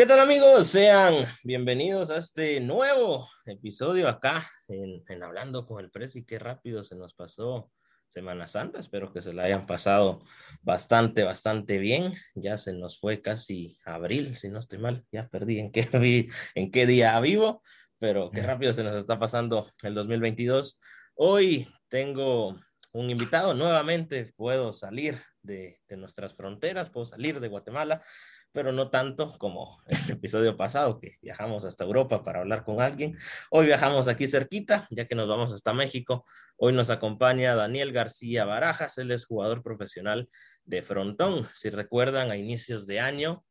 ¿Qué tal amigos? Sean bienvenidos a este nuevo episodio acá en, Hablando con el Presi. Qué rápido se nos pasó Semana Santa. Espero que se la hayan pasado bastante, bastante bien. Ya se nos fue casi abril, si no estoy mal. Ya perdí en qué, en qué día vivo, pero qué rápido se nos está pasando el 2022. Hoy tengo un invitado nuevamente. Puedo salir de, de nuestras fronteras, puedo salir de Guatemala pero no tanto como el episodio pasado que viajamos hasta Europa para hablar con alguien. Hoy viajamos aquí cerquita, ya que nos vamos hasta México. Hoy nos acompaña Daniel García Barajas, él es jugador profesional de frontón. Si recuerdan, a inicios de año,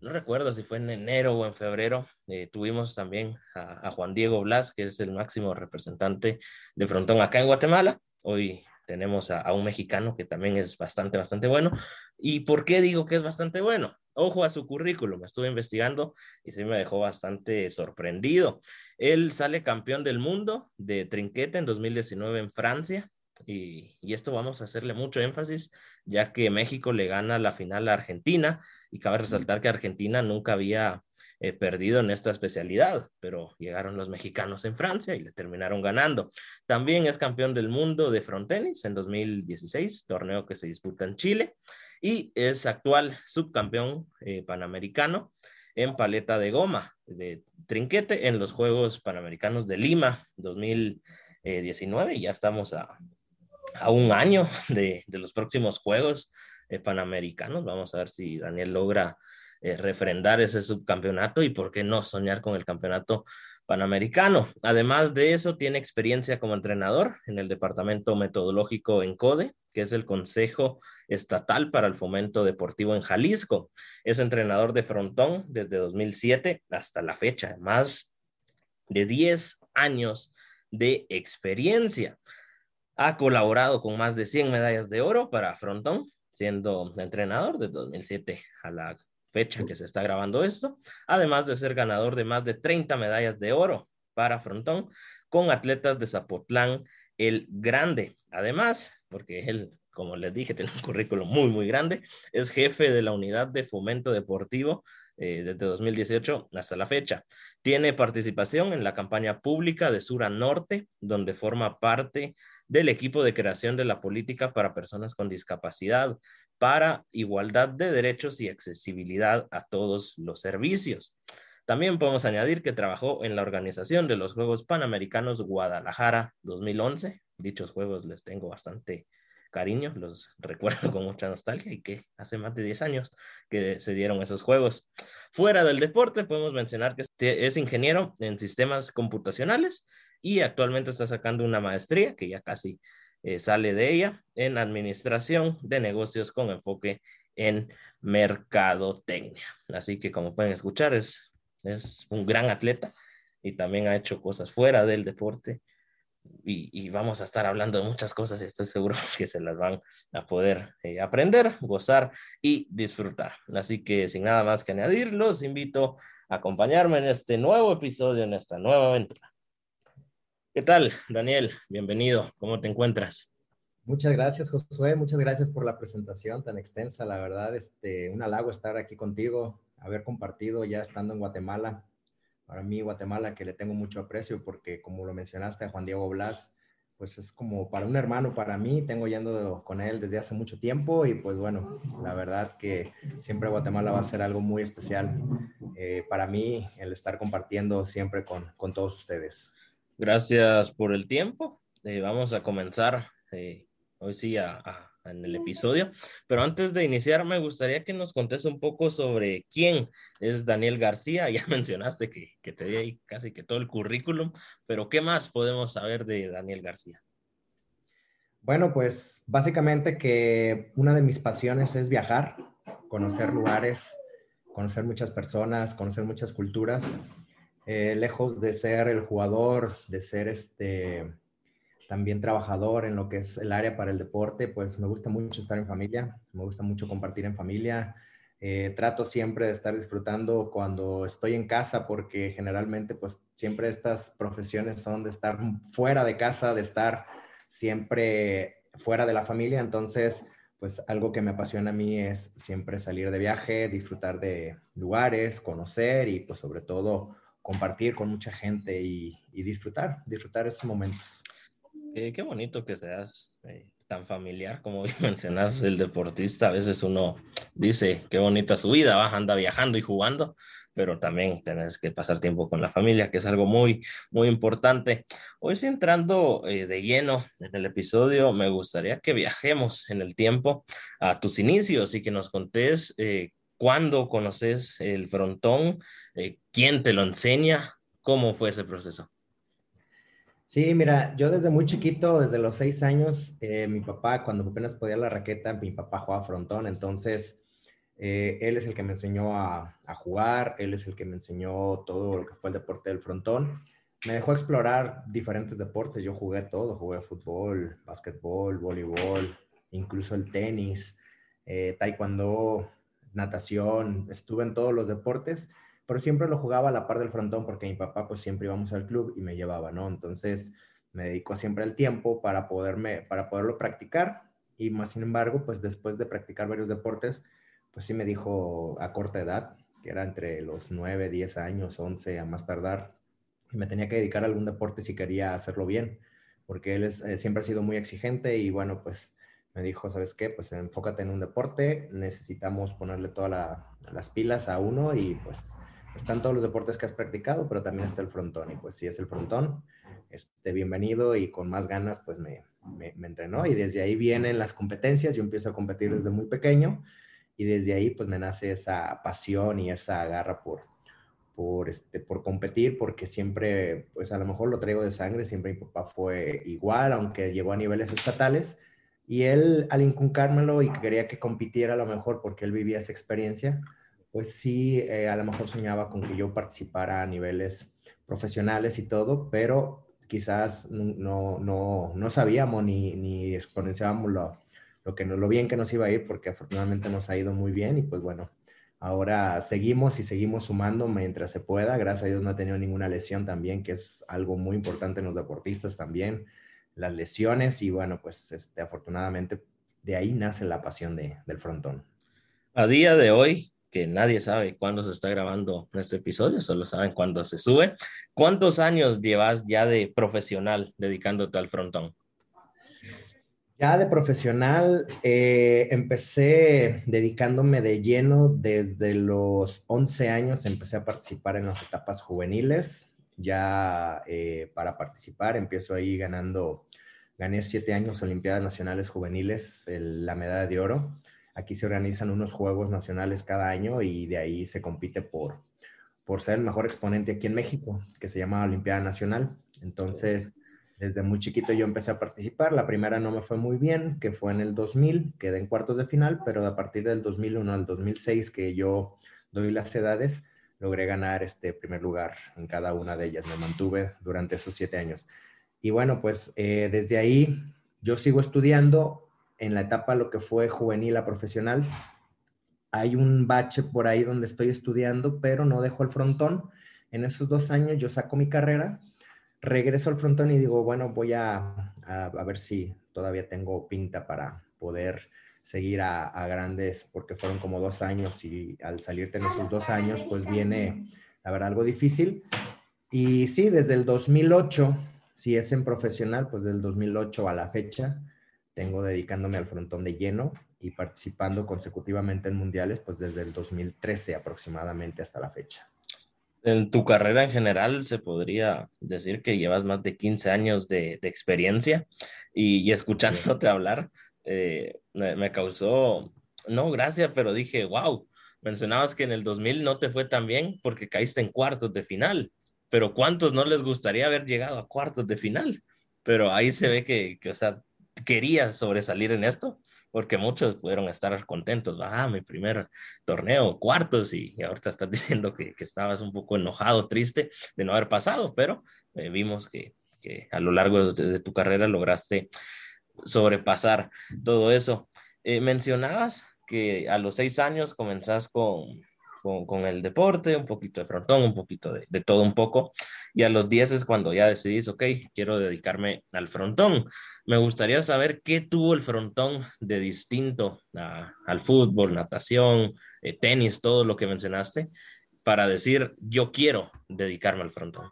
no recuerdo si fue en enero o en febrero, eh, tuvimos también a, a Juan Diego Blas, que es el máximo representante de frontón acá en Guatemala. Hoy tenemos a, a, un mexicano que también es bastante, bastante bueno. ¿Y por qué digo que es bastante bueno? Ojo a su currículum, estuve investigando y se me dejó bastante sorprendido. Él sale campeón del mundo de trinquete en 2019 en Francia y, y, esto vamos a hacerle mucho énfasis ya que México le gana la final a Argentina y cabe resaltar que Argentina nunca había eh, perdido en esta especialidad, pero llegaron los mexicanos en Francia y le terminaron ganando. También es campeón del mundo de frontenis en 2016, torneo que se disputa en Chile y es actual subcampeón eh, panamericano en paleta de goma de trinquete en los Juegos Panamericanos de Lima 2019 y ya estamos a, a un año de, de, los próximos Juegos eh, Panamericanos. Vamos a ver si Daniel logra eh, refrendar ese subcampeonato y por qué no soñar con el campeonato panamericano. Además de eso, tiene experiencia como entrenador en el departamento metodológico en CODE, que es el Consejo Estatal para el Fomento Deportivo en Jalisco. Es entrenador de frontón desde 2007 hasta la fecha, más de 10 años de experiencia. Ha colaborado con más de 100 medallas de oro para frontón, siendo entrenador de 2007 a la fecha que se está grabando esto, además de ser ganador de más de 30 medallas de oro para frontón con atletas de Zapotlán el Grande. Además, porque él, como les dije, tiene un currículo muy, muy grande, es jefe de la unidad de fomento deportivo eh, desde 2018 hasta la fecha. Tiene participación en la campaña pública de Sur a Norte, donde forma parte del equipo de creación de la política para personas con discapacidad, para igualdad de derechos y accesibilidad a todos los servicios. También podemos añadir que trabajó en la organización de los Juegos Panamericanos Guadalajara 2011. Dichos juegos les tengo bastante cariño, los recuerdo con mucha nostalgia y que hace más de 10 años que se dieron esos juegos. Fuera del deporte, podemos mencionar que es ingeniero en sistemas computacionales y actualmente está sacando una maestría que ya casi eh, sale de ella en administración de negocios con enfoque en mercadotecnia. Así que como pueden escuchar, es, es un gran atleta y también ha hecho cosas fuera del deporte. Y, vamos a estar hablando de muchas cosas estoy seguro que se las van a poder eh, aprender, gozar y disfrutar. Así que sin nada más que añadir, los invito a acompañarme en este nuevo episodio, en esta nueva aventura. ¿Qué tal, Daniel? Bienvenido. ¿Cómo te encuentras? Muchas gracias, Josué. Muchas gracias por la presentación tan extensa. La verdad, este, un halago estar aquí contigo, haber compartido ya estando en Guatemala. Para mí, Guatemala, que le tengo mucho aprecio porque, como lo mencionaste a Juan Diego Blas, pues es como para un hermano para mí. Tengo yendo con él desde hace mucho tiempo y pues bueno, la verdad que siempre Guatemala va a ser algo muy especial eh, para mí el estar compartiendo siempre con, con todos ustedes. Gracias por el tiempo. Eh, vamos a comenzar eh, hoy sí a, en el episodio. Pero antes de iniciar, me gustaría que nos contes un poco sobre quién es Daniel García. Ya mencionaste que, que te di casi que todo el currículum, pero ¿qué más podemos saber de Daniel García? Bueno, pues básicamente que una de mis pasiones es viajar, conocer lugares, conocer muchas personas, conocer muchas culturas. Eh, lejos de ser el jugador, de ser este también trabajador en lo que es el área para el deporte, pues me gusta mucho estar en familia, me gusta mucho compartir en familia. Eh, trato siempre de estar disfrutando cuando estoy en casa porque generalmente pues siempre estas profesiones son de estar fuera de casa, de estar siempre fuera de la familia. Entonces, pues algo que me apasiona a mí es siempre salir de viaje, disfrutar de lugares, conocer y pues sobre todo compartir con mucha gente y, disfrutar, disfrutar esos momentos. qué bonito que seas eh, tan familiar como mencionas el deportista. A veces uno dice qué bonita su vida, va, anda viajando y jugando, pero también tenés que pasar tiempo con la familia, que es algo muy, muy importante. Hoy, sí, entrando eh, de lleno en el episodio, me gustaría que viajemos en el tiempo a tus inicios y que nos contés eh, cuándo conoces el frontón, eh, quién te lo enseña, cómo fue ese proceso. Sí, mira, yo desde muy chiquito, desde los seis años, mi papá, cuando apenas podía la raqueta, mi papá jugaba frontón, entonces eh, él es el que me enseñó a, jugar, él es el que me enseñó todo lo que fue el deporte del frontón. Me dejó explorar diferentes deportes, yo jugué todo, jugué fútbol, básquetbol, voleibol, incluso el tenis, eh, taekwondo, natación, estuve en todos los deportes, pero siempre lo jugaba a la par del frontón porque mi papá pues siempre íbamos al club y me llevaba, ¿no? Entonces me dedico siempre el tiempo para, poderme, para poderlo practicar y más sin embargo, pues después de practicar varios deportes, pues sí me dijo a corta edad, que era entre los 9, 10 años, 11 a más tardar, y me tenía que dedicar a algún deporte si quería hacerlo bien, porque él eh, siempre ha sido muy exigente y bueno, pues me dijo, ¿sabes qué? Pues enfócate en un deporte, necesitamos ponerle todas las pilas a uno y pues están todos los deportes que has practicado, pero también está el frontón y pues si es el frontón, este, bienvenido y con más ganas pues me, me, me entrenó y desde ahí vienen las competencias, yo empiezo a competir desde muy pequeño y desde ahí pues me nace esa pasión y esa garra por, por, este, por competir, porque siempre, pues a lo mejor lo traigo de sangre, siempre mi papá fue igual, aunque llegó a niveles estatales, y él al inculcármelo y quería que compitiera a lo mejor porque él vivía esa experiencia, pues sí, eh, a lo mejor soñaba con que yo participara a niveles profesionales y todo, pero quizás no, no, no sabíamos ni, ni exponenciábamos lo, lo, que, lo bien que nos iba a ir, porque afortunadamente nos ha ido muy bien y pues bueno, ahora seguimos y seguimos sumando mientras se pueda. Gracias a Dios no ha tenido ninguna lesión también, que es algo muy importante en los deportistas también, las lesiones y bueno, pues este, afortunadamente de ahí nace la pasión de, del frontón. A día de hoy, que nadie sabe cuándo se está grabando este episodio, solo saben cuándo se sube. ¿Cuántos años llevas ya de profesional dedicándote al frontón? Ya de profesional, eh, empecé dedicándome de lleno desde los 11 años, empecé a participar en las etapas juveniles. Ya eh, para participar, empiezo ahí ganando, gané siete años Olimpiadas Nacionales Juveniles, la medalla de oro. Aquí se organizan unos Juegos Nacionales cada año y de ahí se compite por, por ser el mejor exponente aquí en México, que se llama Olimpiada Nacional. Entonces, desde muy chiquito yo empecé a participar. La primera no me fue muy bien, que fue en el 2000, quedé en cuartos de final, pero a partir del 2001 al 2006, que yo doy las edades, logré ganar este primer lugar en cada una de ellas. Me mantuve durante esos siete años. Y bueno, pues eh, desde ahí yo sigo estudiando en la etapa lo que fue juvenil a profesional. Hay un bache por ahí donde estoy estudiando, pero no dejo el frontón. En esos dos años yo saco mi carrera regreso al frontón y digo, bueno, voy a, a, ver si todavía tengo pinta para poder seguir a, a, grandes, porque fueron como dos años y al salirte en esos dos años, pues viene, la verdad, algo difícil. Y sí, desde el 2008, si es en profesional, pues del 2008 a la fecha, tengo dedicándome al frontón de lleno y participando consecutivamente en mundiales, pues desde el 2013 aproximadamente hasta la fecha. En tu carrera en general se podría decir que llevas más de 15 años de, experiencia y, escuchándote hablar eh, me, causó, no gracias, pero dije, wow, mencionabas que en el 2000 no te fue tan bien porque caíste en cuartos de final, pero ¿cuántos no les gustaría haber llegado a cuartos de final? Pero ahí se ve que, que o sea, querías sobresalir en esto porque muchos pudieron estar contentos, ah, mi primer torneo, cuartos, y, ahorita estás diciendo que, que, estabas un poco enojado, triste de no haber pasado, pero eh, vimos que, que, a lo largo de, tu carrera lograste sobrepasar todo eso. Eh, mencionabas que a los seis años comenzás con, con, el deporte, un poquito de frontón, un poquito de, todo un poco. Y a los 10 es cuando ya decidís, ok, quiero dedicarme al frontón. Me gustaría saber qué tuvo el frontón de distinto al fútbol, natación, eh, tenis, todo lo que mencionaste, para decir, yo quiero dedicarme al frontón.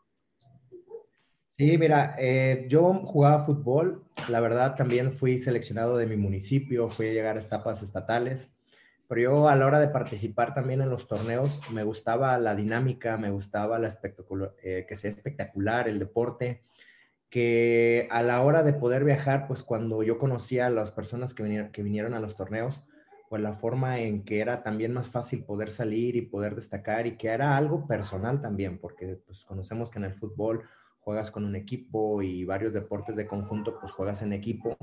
Sí, mira, eh, yo jugaba fútbol, la verdad también fui seleccionado de mi municipio, fui a llegar a etapas estatales, pero yo a la hora de participar también en los torneos me gustaba la dinámica, me gustaba la eh, que sea espectacular el deporte, que a la hora de poder viajar, pues cuando yo conocía a las personas que vinieron, que vinieron a los torneos, pues la forma en que era también más fácil poder salir y poder destacar y que era algo personal también, porque pues conocemos que en el fútbol juegas con un equipo y varios deportes de conjunto, pues juegas en equipo,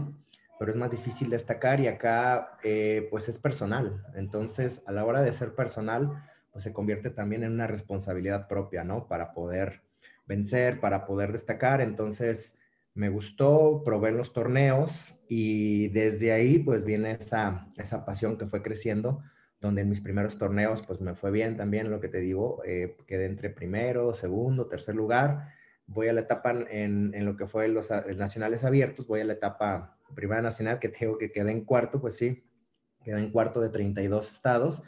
pero es más difícil destacar y acá eh, pues es personal. Entonces, a la hora de ser personal, pues se convierte también en una responsabilidad propia, ¿no? Para poder vencer, para poder destacar. Entonces, me gustó, probé en los torneos y desde ahí pues viene esa, esa pasión que fue creciendo, donde en mis primeros torneos pues me fue bien también, lo que te digo, eh, quedé entre primero, segundo, tercer lugar voy a la etapa en, en lo que fue los nacionales abiertos, voy a la etapa primera nacional, que tengo que quedé en cuarto, pues sí, quedé en cuarto de 32 estados,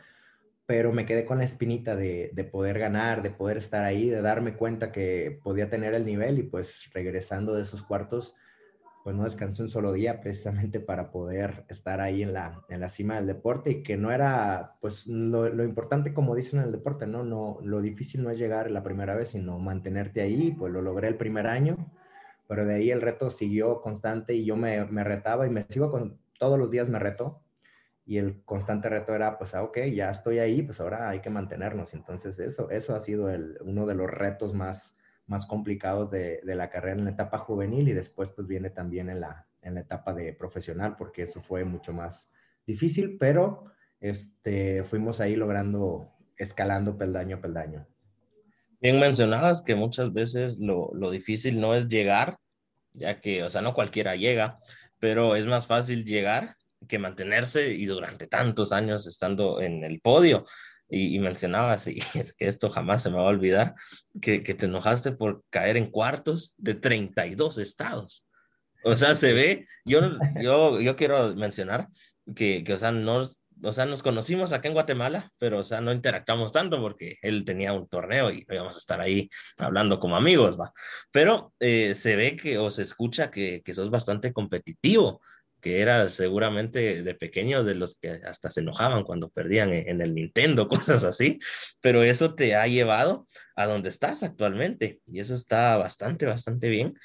pero me quedé con la espinita de, de, poder ganar, de poder estar ahí, de darme cuenta que podía tener el nivel y pues regresando de esos cuartos, pues no descansé un solo día precisamente para poder estar ahí en la, en la cima del deporte y que no era, pues lo, lo, importante como dicen en el deporte, ¿no? no Lo difícil no es llegar la primera vez, sino mantenerte ahí, pues lo logré el primer año, pero de ahí el reto siguió constante y yo me, me retaba y me sigo con, todos los días me reto y el constante reto era, pues, ah, ok, ya estoy ahí, pues ahora hay que mantenernos. Entonces eso, eso ha sido el, uno de los retos más más complicados de, de, la carrera en la etapa juvenil y después pues viene también en la, en la etapa de profesional porque eso fue mucho más difícil, pero este, fuimos ahí logrando, escalando peldaño a peldaño. Bien mencionabas que muchas veces lo, lo difícil no es llegar, ya que, o sea, no cualquiera llega, pero es más fácil llegar que mantenerse y durante tantos años estando en el podio y, mencionabas, y es que esto jamás se me va a olvidar, que, que, te enojaste por caer en cuartos de 32 estados. O sea, se ve, yo, yo, yo quiero mencionar que, que o, sea, nos, o sea, nos conocimos acá en Guatemala, pero, o sea, no interactuamos tanto porque él tenía un torneo y íbamos a estar ahí hablando como amigos, va. Pero eh, se ve que, o se escucha que, que sos bastante competitivo que era seguramente de pequeños de los que hasta se enojaban cuando perdían en, el Nintendo, cosas así, pero eso te ha llevado a donde estás actualmente y eso está bastante, bastante bien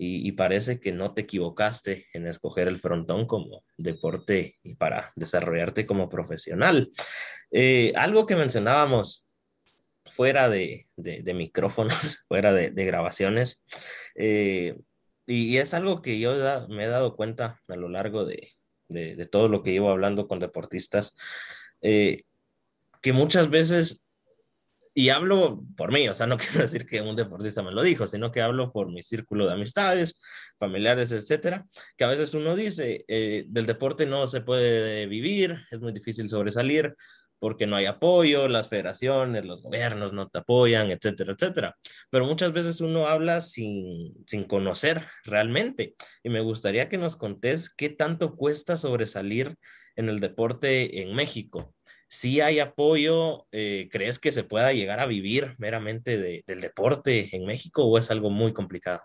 y, parece que no te equivocaste en escoger el frontón como deporte y para desarrollarte como profesional. Eh, algo que mencionábamos fuera de, de, micrófonos, fuera de, grabaciones, eh, y, es algo que yo me he dado cuenta a lo largo de, de, todo lo que llevo hablando con deportistas, eh, que muchas veces, y hablo por mí, o sea, no quiero decir que un deportista me lo dijo, sino que hablo por mi círculo de amistades, familiares, etcétera, que a veces uno dice, eh, del deporte no se puede vivir, es muy difícil sobresalir, porque no hay apoyo, las federaciones, los gobiernos no te apoyan, etcétera, etcétera. Pero muchas veces uno habla sin, sin conocer realmente. Y me gustaría que nos contés qué tanto cuesta sobresalir en el deporte en México. Si hay apoyo, eh, ¿crees que se pueda llegar a vivir meramente de, del deporte en México o es algo muy complicado?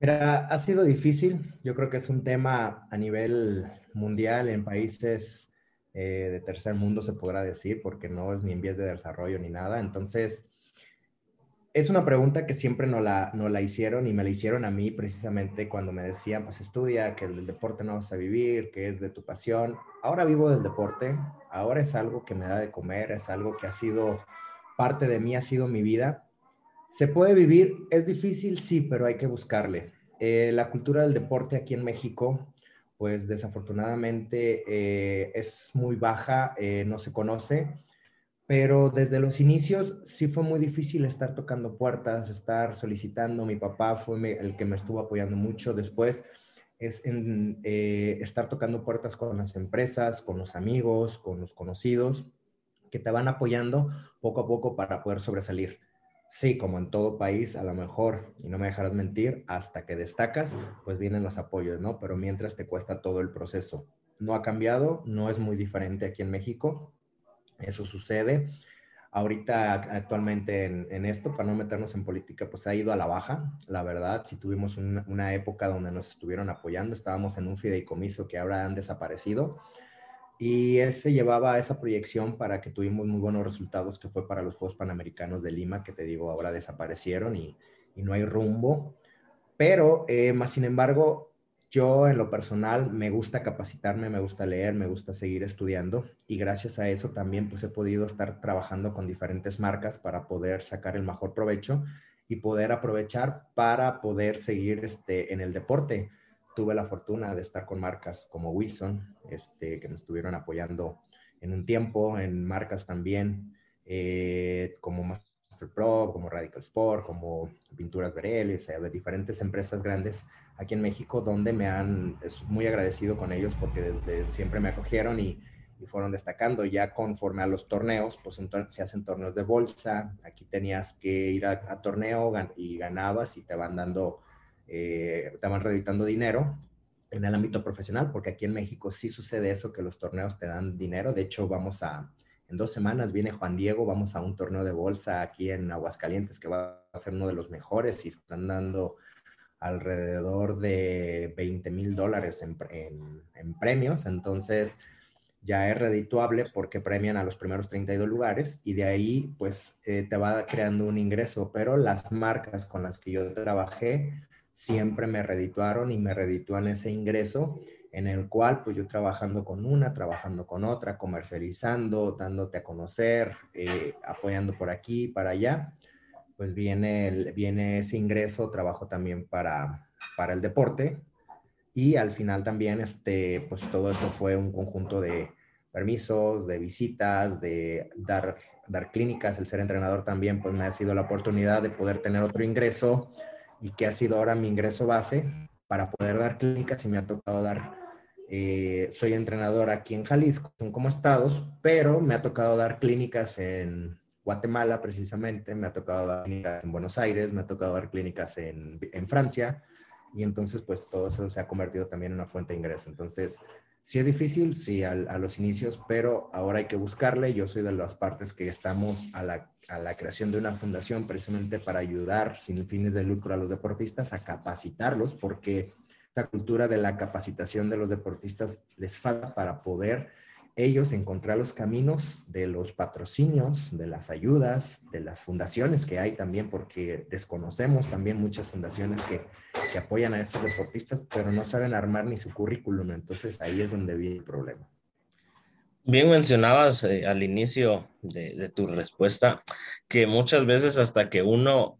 Ha sido difícil. Yo creo que es un tema a nivel mundial en países eh, de tercer mundo, se podrá decir, porque no es ni en vías de desarrollo ni nada. Entonces, es una pregunta que siempre no la, no la hicieron y me la hicieron a mí precisamente cuando me decían, pues estudia, que el deporte no vas a vivir, que es de tu pasión. Ahora vivo del deporte, ahora es algo que me da de comer, es algo que ha sido parte de mí, ha sido mi vida. ¿Se puede vivir? Es difícil, sí, pero hay que buscarle. Eh, la cultura del deporte aquí en México pues desafortunadamente eh, es muy baja, eh, no se conoce, pero desde los inicios sí fue muy difícil estar tocando puertas, estar solicitando. Mi papá fue el que me estuvo apoyando mucho. Después es en, eh, estar tocando puertas con las empresas, con los amigos, con los conocidos, que te van apoyando poco a poco para poder sobresalir. Sí, como en todo país, a lo mejor, y no me dejarás mentir, hasta que destacas, pues vienen los apoyos, ¿no? Pero mientras te cuesta todo el proceso. No ha cambiado, no es muy diferente aquí en México. Eso sucede. Ahorita, actualmente en, esto, para no meternos en política, pues ha ido a la baja. La verdad, si tuvimos una, una época donde nos estuvieron apoyando, estábamos en un fideicomiso que ahora han desaparecido y él se llevaba esa proyección para que tuvimos muy buenos resultados, que fue para los Juegos Panamericanos de Lima, que te digo, ahora desaparecieron y, y no hay rumbo. Pero, eh, más sin embargo, yo en lo personal me gusta capacitarme, me gusta leer, me gusta seguir estudiando y gracias a eso también pues he podido estar trabajando con diferentes marcas para poder sacar el mejor provecho y poder aprovechar para poder seguir este, en el deporte tuve la fortuna de estar con marcas como Wilson, este, que me estuvieron apoyando en un tiempo, en marcas también eh, como Master Pro, como Radical Sport, como Pinturas Bereles, de diferentes empresas grandes aquí en México, donde me han, es muy agradecido con ellos porque desde siempre me acogieron y, fueron destacando. Ya conforme a los torneos, pues entonces se hacen torneos de bolsa, aquí tenías que ir a torneo y ganabas y te van dando eh, te van reeditando dinero en el ámbito profesional, porque aquí en México sí sucede eso, que los torneos te dan dinero. De hecho, vamos a, en dos semanas viene Juan Diego, vamos a un torneo de bolsa aquí en Aguascalientes, que va a ser uno de los mejores y están dando alrededor de 20 mil dólares en, premios. Entonces, ya es redituable porque premian a los primeros 32 lugares y de ahí pues eh, te va creando un ingreso, pero las marcas con las que yo trabajé siempre me redituaron y me reditúan ese ingreso en el cual pues yo trabajando con una, trabajando con otra, comercializando, dándote a conocer, eh, apoyando por aquí, para allá, pues viene, viene ese ingreso, trabajo también para, para el deporte y al final también este, pues todo eso fue un conjunto de permisos, de visitas, de dar, dar clínicas, el ser entrenador también pues me ha sido la oportunidad de poder tener otro ingreso y que ha sido ahora mi ingreso base para poder dar clínicas y me ha tocado dar, eh, soy entrenador aquí en Jalisco, son como estados, pero me ha tocado dar clínicas en Guatemala precisamente, me ha tocado dar clínicas en Buenos Aires, me ha tocado dar clínicas en, en Francia y entonces pues todo eso se ha convertido también en una fuente de ingreso. Entonces, sí es difícil, sí, a, a los inicios, pero ahora hay que buscarle. Yo soy de las partes que estamos a la a la creación de una fundación precisamente para ayudar sin fines de lucro a los deportistas a capacitarlos, porque esta cultura de la capacitación de los deportistas les falta para poder ellos encontrar los caminos de los patrocinios, de las ayudas, de las fundaciones que hay también, porque desconocemos también muchas fundaciones que, que apoyan a esos deportistas, pero no saben armar ni su currículum. Entonces ahí es donde viene el problema. Bien mencionabas eh, al inicio de, tu respuesta que muchas veces hasta que uno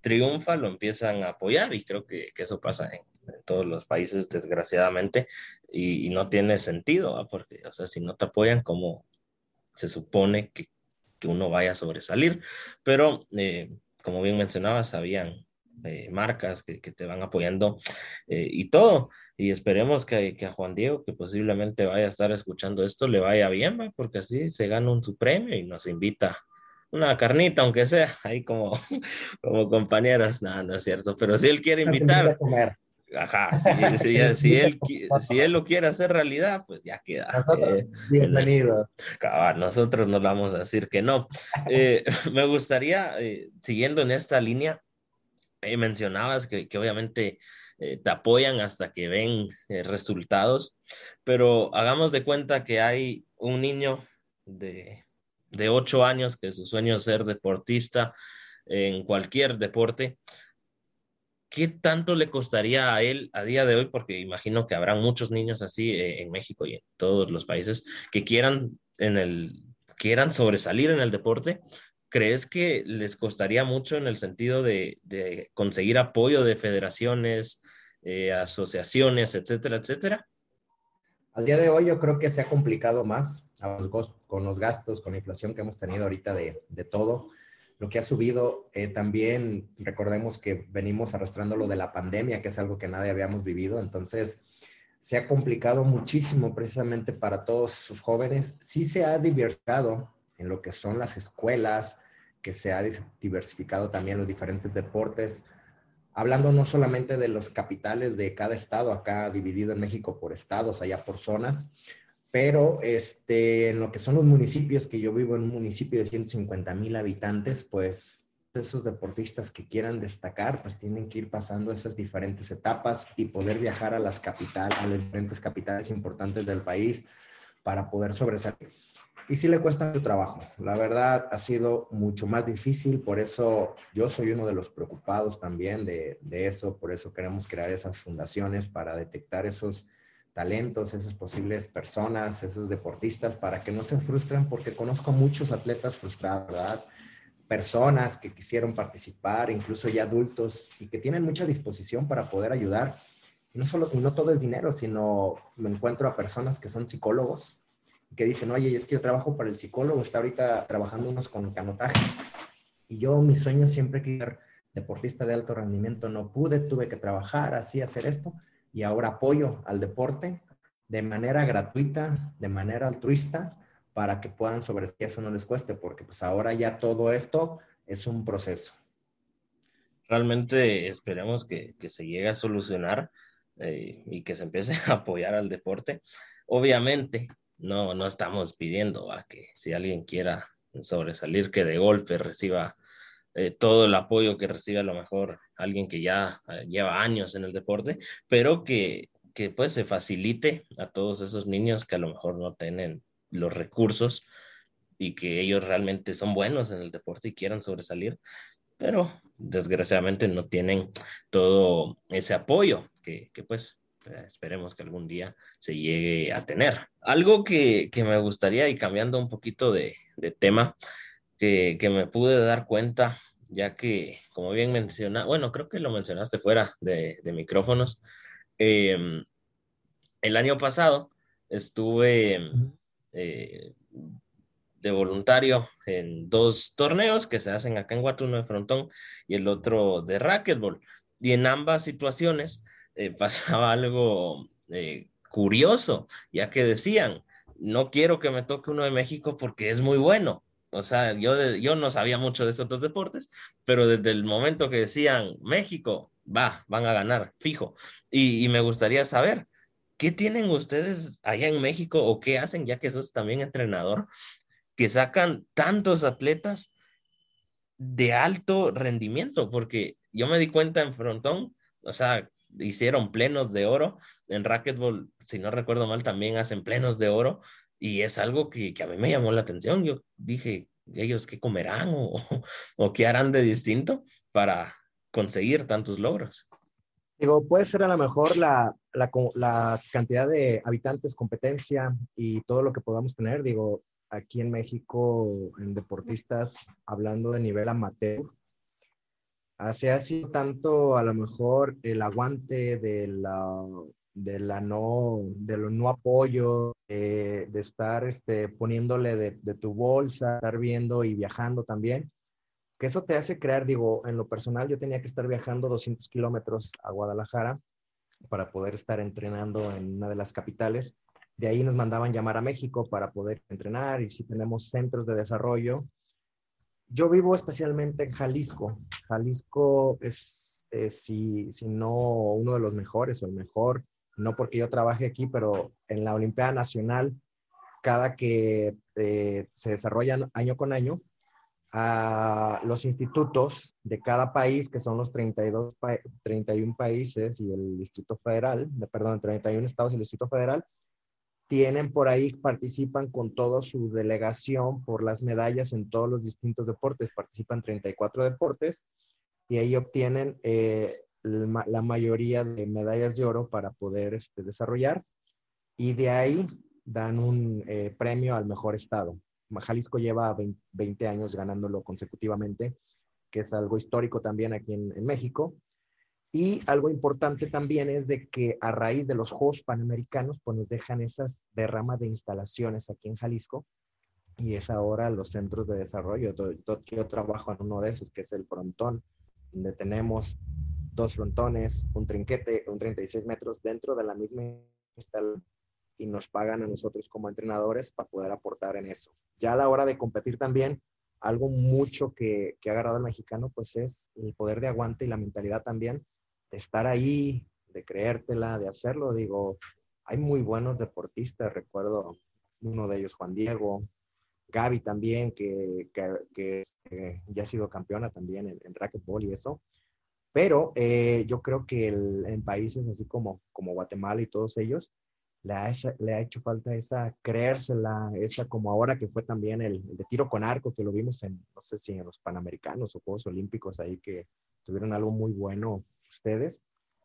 triunfa lo empiezan a apoyar y creo que, eso pasa en, todos los países desgraciadamente y, no tiene sentido, porque o sea, si no te apoyan, ¿cómo se supone que, uno vaya a sobresalir? Pero eh, como bien mencionabas, habían eh, marcas que, te van apoyando eh, y todo. Y esperemos que, a Juan Diego, que posiblemente vaya a estar escuchando esto, le vaya bien, porque así se gana un su premio y nos invita una carnita, aunque sea, ahí como, como compañeras, no, no es cierto, pero si él quiere invitar, ajá, si, si, él, si él lo quiere hacer realidad, pues ya queda. Eh, bienvenido. nosotros nos vamos a decir que no. me gustaría, siguiendo en esta línea, mencionabas que, obviamente eh, te apoyan hasta que ven eh, resultados, pero hagamos de cuenta que hay un niño de, de 8 años que su sueño es ser deportista en cualquier deporte. ¿Qué tanto le costaría a él a día de hoy? Porque imagino que habrá muchos niños así eh, en México y en todos los países que quieran en el quieran sobresalir en el deporte, ¿crees que les costaría mucho en el sentido de, conseguir apoyo de federaciones, eh, asociaciones, etcétera, etcétera? Al día de hoy yo creo que se ha complicado más con los gastos, con la inflación que hemos tenido ahorita de, todo. Lo que ha subido, eh, también recordemos que venimos arrastrando lo de la pandemia, que es algo que nadie habíamos vivido. Entonces, se ha complicado muchísimo precisamente para todos sus jóvenes. Sí se ha diversificado en lo que son las escuelas, que se ha diversificado también los diferentes deportes, hablando no solamente de los capitales de cada estado, acá dividido en México por estados, allá por zonas, pero este, en lo que son los municipios, que yo vivo en un municipio de 150 mil habitantes, pues esos deportistas que quieran destacar, pues tienen que ir pasando esas diferentes etapas y poder viajar a las capitales, a las diferentes capitales importantes del país para poder sobresalir. Y sí le cuesta mucho trabajo. La verdad ha sido mucho más difícil, por eso yo soy uno de los preocupados también de, eso, por eso queremos crear esas fundaciones para detectar esos talentos, esas posibles personas, esos deportistas, para que no se frustren, porque conozco muchos atletas frustrados, ¿verdad? Personas que quisieron participar, incluso ya adultos, y que tienen mucha disposición para poder ayudar. No, solo, y no todo es dinero, sino me encuentro a personas que son psicólogos, que dicen, oye, es que yo trabajo para el psicólogo, está ahorita trabajando unos con canotaje. Y yo, mi sueño siempre que ser deportista de alto rendimiento, no pude, tuve que trabajar así, hacer esto, y ahora apoyo al deporte de manera gratuita, de manera altruista, para que puedan sobre eso no les cueste, porque pues ahora ya todo esto es un proceso. Realmente esperemos que, que se llegue a solucionar eh, y que se empiece a apoyar al deporte. Obviamente, no, no estamos pidiendo a que si alguien quiera sobresalir, que de golpe reciba eh, todo el apoyo que recibe a lo mejor alguien que ya eh, lleva años en el deporte, pero que, que pues se facilite a todos esos niños que a lo mejor no tienen los recursos y que ellos realmente son buenos en el deporte y quieran sobresalir, pero desgraciadamente no tienen todo ese apoyo que, que pues esperemos que algún día se llegue a tener. Algo que, que me gustaría, y cambiando un poquito de, de tema, que, que, me pude dar cuenta, ya que, como bien menciona, bueno, creo que lo mencionaste fuera de, de micrófonos, eh, el año pasado estuve eh, de voluntario en dos torneos que se hacen acá en Guatuno de Frontón y el otro de racquetball. Y en ambas situaciones eh, pasaba algo eh, curioso, ya que decían, no quiero que me toque uno de México porque es muy bueno. O sea, yo, yo no sabía mucho de esos otros deportes, pero desde el momento que decían México, va, van a ganar, fijo. Y, y me gustaría saber, ¿qué tienen ustedes allá en México o qué hacen, ya que sos también entrenador, que sacan tantos atletas de alto rendimiento? Porque yo me di cuenta en frontón, o sea, hicieron plenos de oro. En racquetball, si no recuerdo mal, también hacen plenos de oro. Y es algo que, que a mí me llamó la atención. Yo dije, ellos qué comerán o, o qué harán de distinto para conseguir tantos logros. Digo, puede ser a lo mejor la, la, la, cantidad de habitantes, competencia y todo lo que podamos tener. Digo, aquí en México, en deportistas, hablando de nivel amateur, se ha tanto a lo mejor el aguante de la, de la no, de lo no apoyo, de, de estar este, poniéndole de, tu bolsa, estar viendo y viajando también, que eso te hace crear, digo, en lo personal yo tenía que estar viajando 200 kilómetros a Guadalajara para poder estar entrenando en una de las capitales. De ahí nos mandaban llamar a México para poder entrenar y si tenemos centros de desarrollo, yo vivo especialmente en Jalisco. Jalisco es, si, si, no uno de los mejores o el mejor, no porque yo trabaje aquí, pero en la Olimpiada Nacional, cada que eh, se desarrollan año con año, los institutos de cada país, que son los 32, 31 países y el Distrito Federal, perdón, 31 estados y el Distrito Federal, tienen por ahí, participan con toda su delegación por las medallas en todos los distintos deportes. Participan 34 deportes y ahí obtienen eh, la mayoría de medallas de oro para poder este, desarrollar. Y de ahí dan un eh, premio al mejor estado. Jalisco lleva 20, años ganándolo consecutivamente, que es algo histórico también aquí en, en México. Y algo importante también es de que a raíz de los Juegos Panamericanos, pues nos dejan esas derramas de instalaciones aquí en Jalisco y es ahora los centros de desarrollo. Yo trabajo en uno de esos, que es el frontón, donde tenemos dos frontones, un trinquete, un 36 metros dentro de la misma y nos pagan a nosotros como entrenadores para poder aportar en eso. Ya a la hora de competir también, algo mucho que, que ha agarrado el mexicano, pues es el poder de aguante y la mentalidad también de estar ahí, de creértela, de hacerlo. Digo, hay muy buenos deportistas, recuerdo uno de ellos, Juan Diego, Gaby también, que, que, eh, ya ha sido campeona también en, en racquetball y eso. Pero eh, yo creo que en países así como, como Guatemala y todos ellos, le ha, le ha, hecho falta esa creérsela, esa como ahora que fue también el, de tiro con arco, que lo vimos en, no sé si en los Panamericanos o Juegos Olímpicos ahí, que tuvieron algo muy bueno ustedes,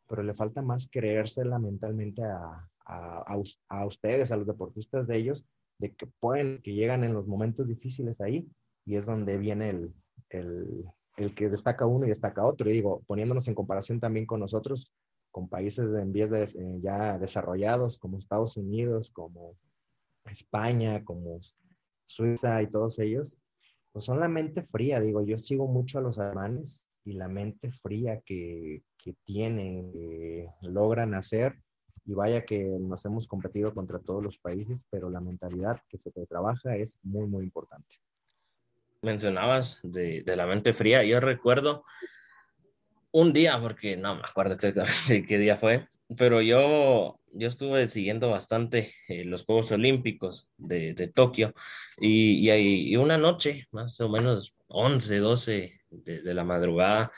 pero le falta más creérsela mentalmente a, a, a, ustedes, a los deportistas de ellos, de que pueden, que llegan en los momentos difíciles ahí y es donde viene el, el, el que destaca uno y destaca otro. Y digo, poniéndonos en comparación también con nosotros, con países en vías de, eh, ya desarrollados como Estados Unidos, como España, como Suiza y todos ellos, pues son la mente fría. Digo, yo sigo mucho a los alemanes y la mente fría que, que tienen, que logran hacer. Y vaya que nos hemos competido contra todos los países, pero la mentalidad que se trabaja es muy, muy importante. Mencionabas de, de, la mente fría, yo recuerdo un día, porque no me acuerdo exactamente qué día fue, pero yo, yo estuve siguiendo bastante eh, los Juegos Olímpicos de, de Tokio. Y, y, y, una noche, más o menos 11, 12 de, de la madrugada,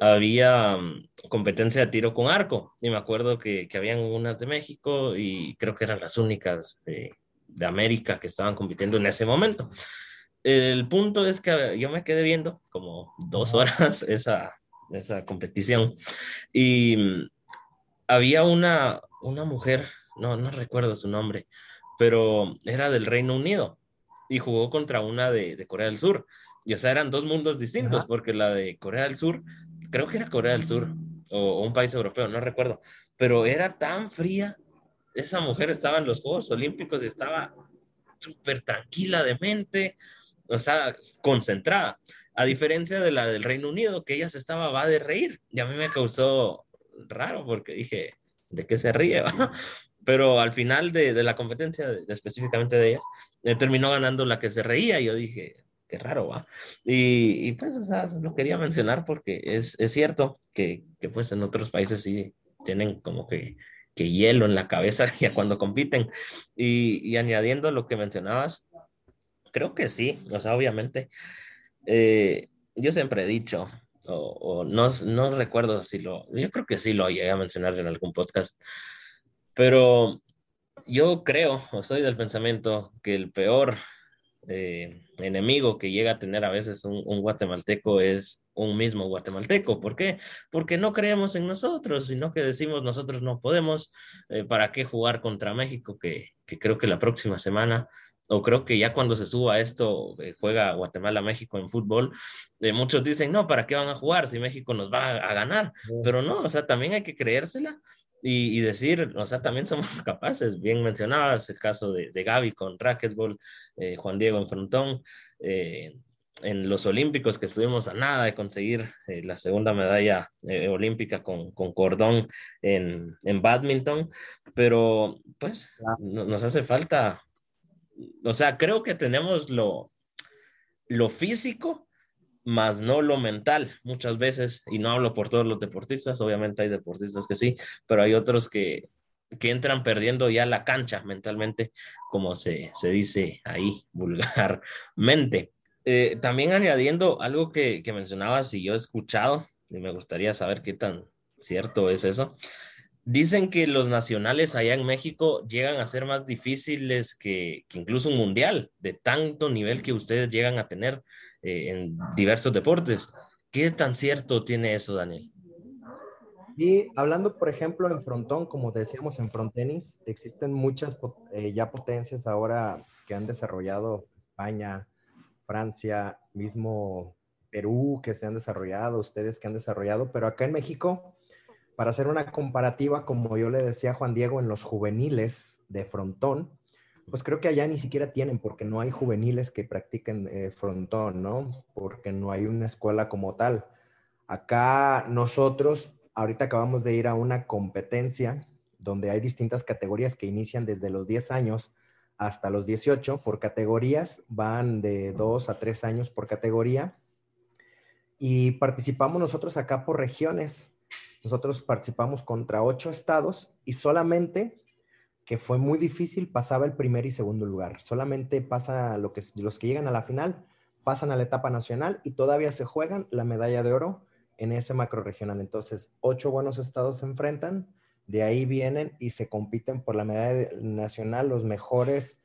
había mm, competencia de tiro con arco y me acuerdo que, que habían unas de México y creo que eran las únicas de, de, América que estaban compitiendo en ese momento. El punto es que yo me quedé viendo como dos horas esa, esa competición y mm, había una, una mujer, no, no recuerdo su nombre, pero era del Reino Unido y jugó contra una de, de Corea del Sur. Y o sea, eran dos mundos distintos, Ajá. porque la de Corea del Sur creo que era Corea del Sur o, o un país europeo, no recuerdo, pero era tan fría. Esa mujer estaba en los Juegos Olímpicos y estaba súper tranquila de mente, o sea, concentrada. A diferencia de la del Reino Unido, que ella se estaba va de reír. Y a mí me causó raro porque dije, ¿de qué se ríe? Pero al final de, de la competencia, de, específicamente de ellas, eh, terminó ganando la que se reía. Y yo dije, qué raro, ¿va? Y, y, pues, o sea, lo quería mencionar porque es, es cierto que, que, pues en otros países sí tienen como que, que hielo en la cabeza ya cuando compiten. Y, y, añadiendo lo que mencionabas, creo que sí, o sea, obviamente, eh, yo siempre he dicho, o, o, no, no recuerdo si lo, yo creo que sí lo llegué a mencionar en algún podcast, pero yo creo, o soy del pensamiento, que el peor eh, enemigo que llega a tener a veces un, un, guatemalteco es un mismo guatemalteco. ¿Por qué? Porque no creemos en nosotros, sino que decimos nosotros no podemos, eh, ¿para qué jugar contra México? Que, que, creo que la próxima semana, o creo que ya cuando se suba esto, eh, juega Guatemala-México en fútbol, muchos dicen, no, ¿para qué van a jugar si México nos va a, a ganar? Pero no, o sea, también hay que creérsela y, y, decir, o sea, también somos capaces, bien mencionabas el caso de, de Gaby con racquetball, eh, Juan Diego en frontón, eh, en los Olímpicos que estuvimos a nada de conseguir eh, la segunda medalla eh, olímpica con, con cordón en, en, badminton, pero pues no, nos hace falta, o sea, creo que tenemos lo, lo físico más no lo mental muchas veces, y no hablo por todos los deportistas, obviamente hay deportistas que sí, pero hay otros que, que entran perdiendo ya la cancha mentalmente, como se, se dice ahí vulgarmente. Eh, también añadiendo algo que, que mencionabas y yo he escuchado, y me gustaría saber qué tan cierto es eso. Dicen que los nacionales allá en México llegan a ser más difíciles que, que incluso un mundial, de tanto nivel que ustedes llegan a tener eh, en diversos deportes. ¿Qué tan cierto tiene eso, Daniel? Y hablando, por ejemplo, en frontón, como decíamos en frontenis, existen muchas eh, ya potencias ahora que han desarrollado España, Francia, mismo Perú, que se han desarrollado, ustedes que han desarrollado, pero acá en México, para hacer una comparativa, como yo le decía a Juan Diego, en los juveniles de frontón, pues creo que allá ni siquiera tienen, porque no hay juveniles que practiquen eh, frontón, ¿no? Porque no hay una escuela como tal. Acá nosotros, ahorita acabamos de ir a una competencia donde hay distintas categorías que inician desde los 10 años hasta los 18 por categorías, van de 2 a 3 años por categoría. Y participamos nosotros acá por regiones. Nosotros participamos contra 8 estados y solamente, que fue muy difícil, pasaba el primer y segundo lugar. Solamente pasa lo que, los que llegan a la final, pasan a la etapa nacional y todavía se juegan la medalla de oro en ese macro regional. Entonces, ocho buenos estados se enfrentan, de ahí vienen y se compiten por la medalla nacional los mejores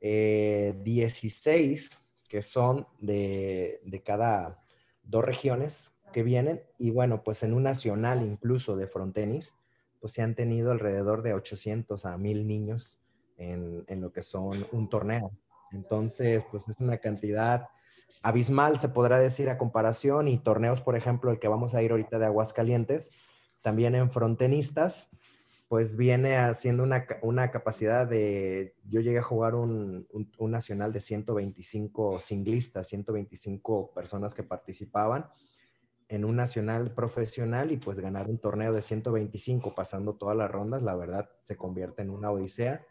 16 eh, que son de, de, cada dos regiones que vienen. Y bueno, pues en un nacional incluso de frontenis, pues se han tenido alrededor de 800 a 1000 niños en, en lo que son un torneo. Entonces, pues es una cantidad abismal, se podrá decir, a comparación, y torneos, por ejemplo, el que vamos a ir ahorita de Aguascalientes, también en frontenistas, pues viene haciendo una, una capacidad de, yo llegué a jugar un, un, nacional de 125 singlistas, 125 personas que participaban en un nacional profesional y pues ganar un torneo de 125 pasando todas las rondas, la verdad se convierte en una odisea.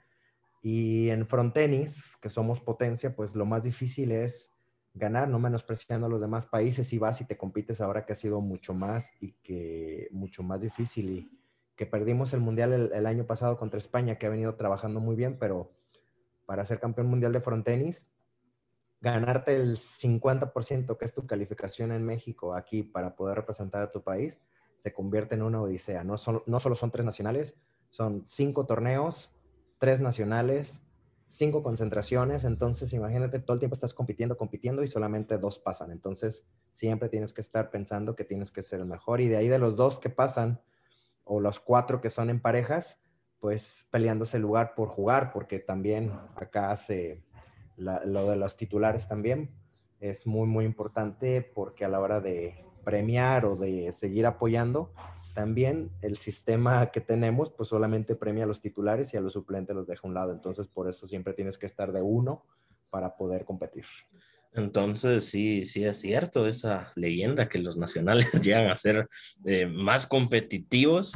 Y en frontenis, que somos potencia, pues lo más difícil es ganar, no menospreciando a los demás países y vas y te compites ahora que ha sido mucho más y que mucho más difícil y que perdimos el mundial el, año pasado contra España, que ha venido trabajando muy bien, pero para ser campeón mundial de frontenis, ganarte el 50% que es tu calificación en México aquí para poder representar a tu país, se convierte en una odisea. No, son, no solo son tres nacionales, son cinco torneos, tres nacionales, cinco concentraciones, entonces imagínate, todo el tiempo estás compitiendo, compitiendo y solamente dos pasan. Entonces, siempre tienes que estar pensando que tienes que ser el mejor. Y de ahí de los dos que pasan, o los cuatro que son en parejas, pues peleándose el lugar por jugar, porque también acá lo de los titulares también es muy, muy importante porque a la hora de premiar o de seguir apoyando, también el sistema que tenemos, pues solamente premia a los titulares y a los suplentes los deja a un lado. Entonces, por eso siempre tienes que estar de uno para poder competir. Entonces, sí, sí es cierto esa leyenda que los nacionales llegan a ser eh, más competitivos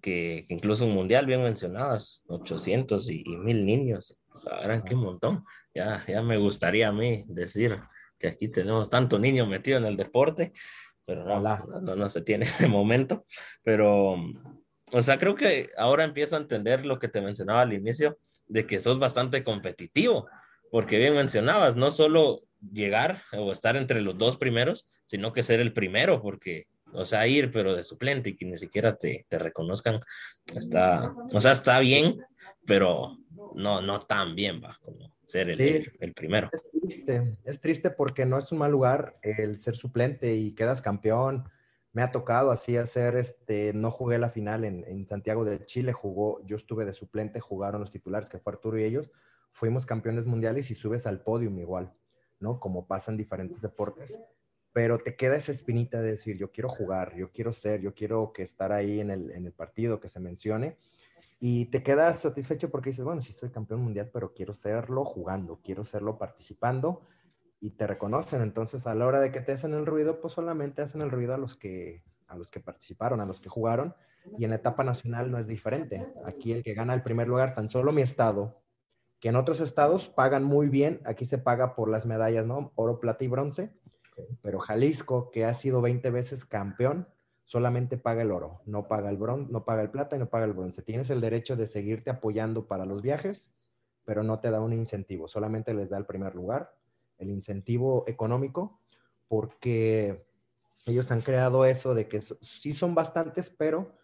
que, incluso un mundial, bien mencionadas, 800 y, mil niños. La qué montón. Ya, ya me gustaría a mí decir que aquí tenemos tanto niño metido en el deporte pero no, no, se tiene de momento. Pero, o sea, creo que ahora empiezo a entender lo que te mencionaba al inicio, de que sos bastante competitivo, porque bien mencionabas, no solo llegar o estar entre los dos primeros, sino que ser el primero, porque, o sea, ir, pero de suplente y que ni siquiera te, te reconozcan, está, o sea, está bien, pero no, no tan bien, va, como ser el, primero. Es triste, es triste porque no es un mal lugar el ser suplente y quedas campeón. Me ha tocado así hacer, este, no jugué la final en, Santiago de Chile, jugó, yo estuve de suplente, jugaron los titulares que fue Arturo y ellos, fuimos campeones mundiales y subes al podium igual, ¿no? Como pasa en diferentes deportes. Pero te queda esa espinita de decir, yo quiero jugar, yo quiero ser, yo quiero que estar ahí en el, en el partido, que se mencione y te quedas satisfecho porque dices, bueno, sí soy campeón mundial, pero quiero serlo jugando, quiero serlo participando y te reconocen. Entonces, a la hora de que te hacen el ruido, pues solamente hacen el ruido a los que, a los que participaron, a los que jugaron. Y en la etapa nacional no es diferente. Aquí el que gana el primer lugar, tan solo mi estado, que en otros estados pagan muy bien, aquí se paga por las medallas, ¿no? Oro, plata y bronce. Pero Jalisco, que ha sido 20 veces campeón, solamente paga el oro, no paga el bronce, no paga el plata y no paga el bronce. Tienes el derecho de seguirte apoyando para los viajes, pero no te da un incentivo, solamente les da el primer lugar, el incentivo económico, porque ellos han creado eso de que sí son bastantes, pero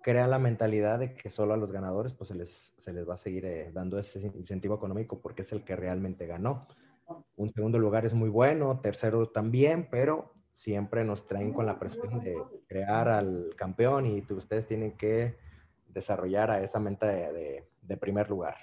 crean la mentalidad de que solo a los ganadores pues se les, se les va a seguir eh, dando ese incentivo económico porque es el que realmente ganó. Un segundo lugar es muy bueno, tercero también, pero siempre nos traen con la presión de crear al campeón y ustedes tienen que desarrollar a esa mente de, primer lugar.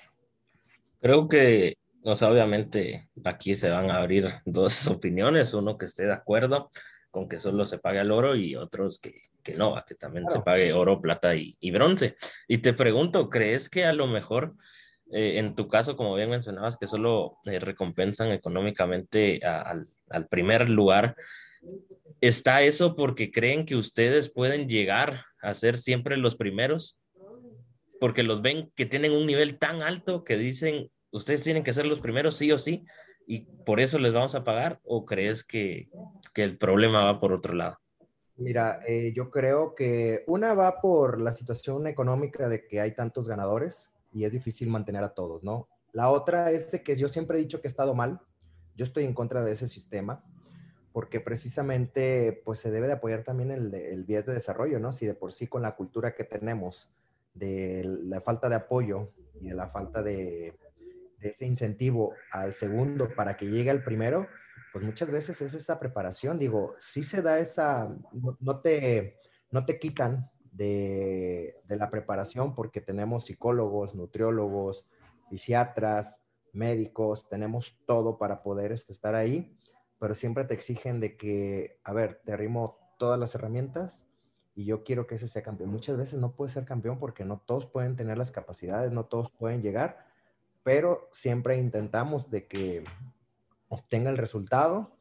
Creo que, o sea, obviamente aquí se van a abrir dos opiniones, uno que esté de acuerdo con que solo se pague el oro y otros que, que no, que también se pague oro, plata y, bronce. Y te pregunto, ¿crees que a lo mejor... Eh, en tu caso, como bien mencionabas, que solo eh, recompensan económicamente al, al primer lugar, ¿Está eso porque creen que ustedes pueden llegar a ser siempre los primeros? porque los ven que tienen un nivel tan alto que dicen, ustedes tienen que ser los primeros sí o sí, y por eso les vamos a pagar, o crees que, que el problema va por otro lado? Mira, eh, yo creo que una va por la situación económica de que hay tantos ganadores y es difícil mantener a todos, ¿no? La otra es de que yo siempre he dicho que he estado mal. Yo estoy en contra de ese sistema porque precisamente pues se debe de apoyar también el, el vías de desarrollo, ¿no? Si de por sí con la cultura que tenemos de la falta de apoyo y de la falta de, ese incentivo al segundo para que llegue al primero, pues muchas veces es esa preparación. Digo, si se da esa, no, te, no te quitan de, de, la preparación porque tenemos psicólogos, nutriólogos, fisiatras, médicos, tenemos todo para poder este, estar ahí, pero siempre te exigen de que, a ver, te arrimo todas las herramientas y yo quiero que ese sea campeón. Muchas veces no puede ser campeón porque no todos pueden tener las capacidades, no todos pueden llegar, pero siempre intentamos de que obtenga el resultado,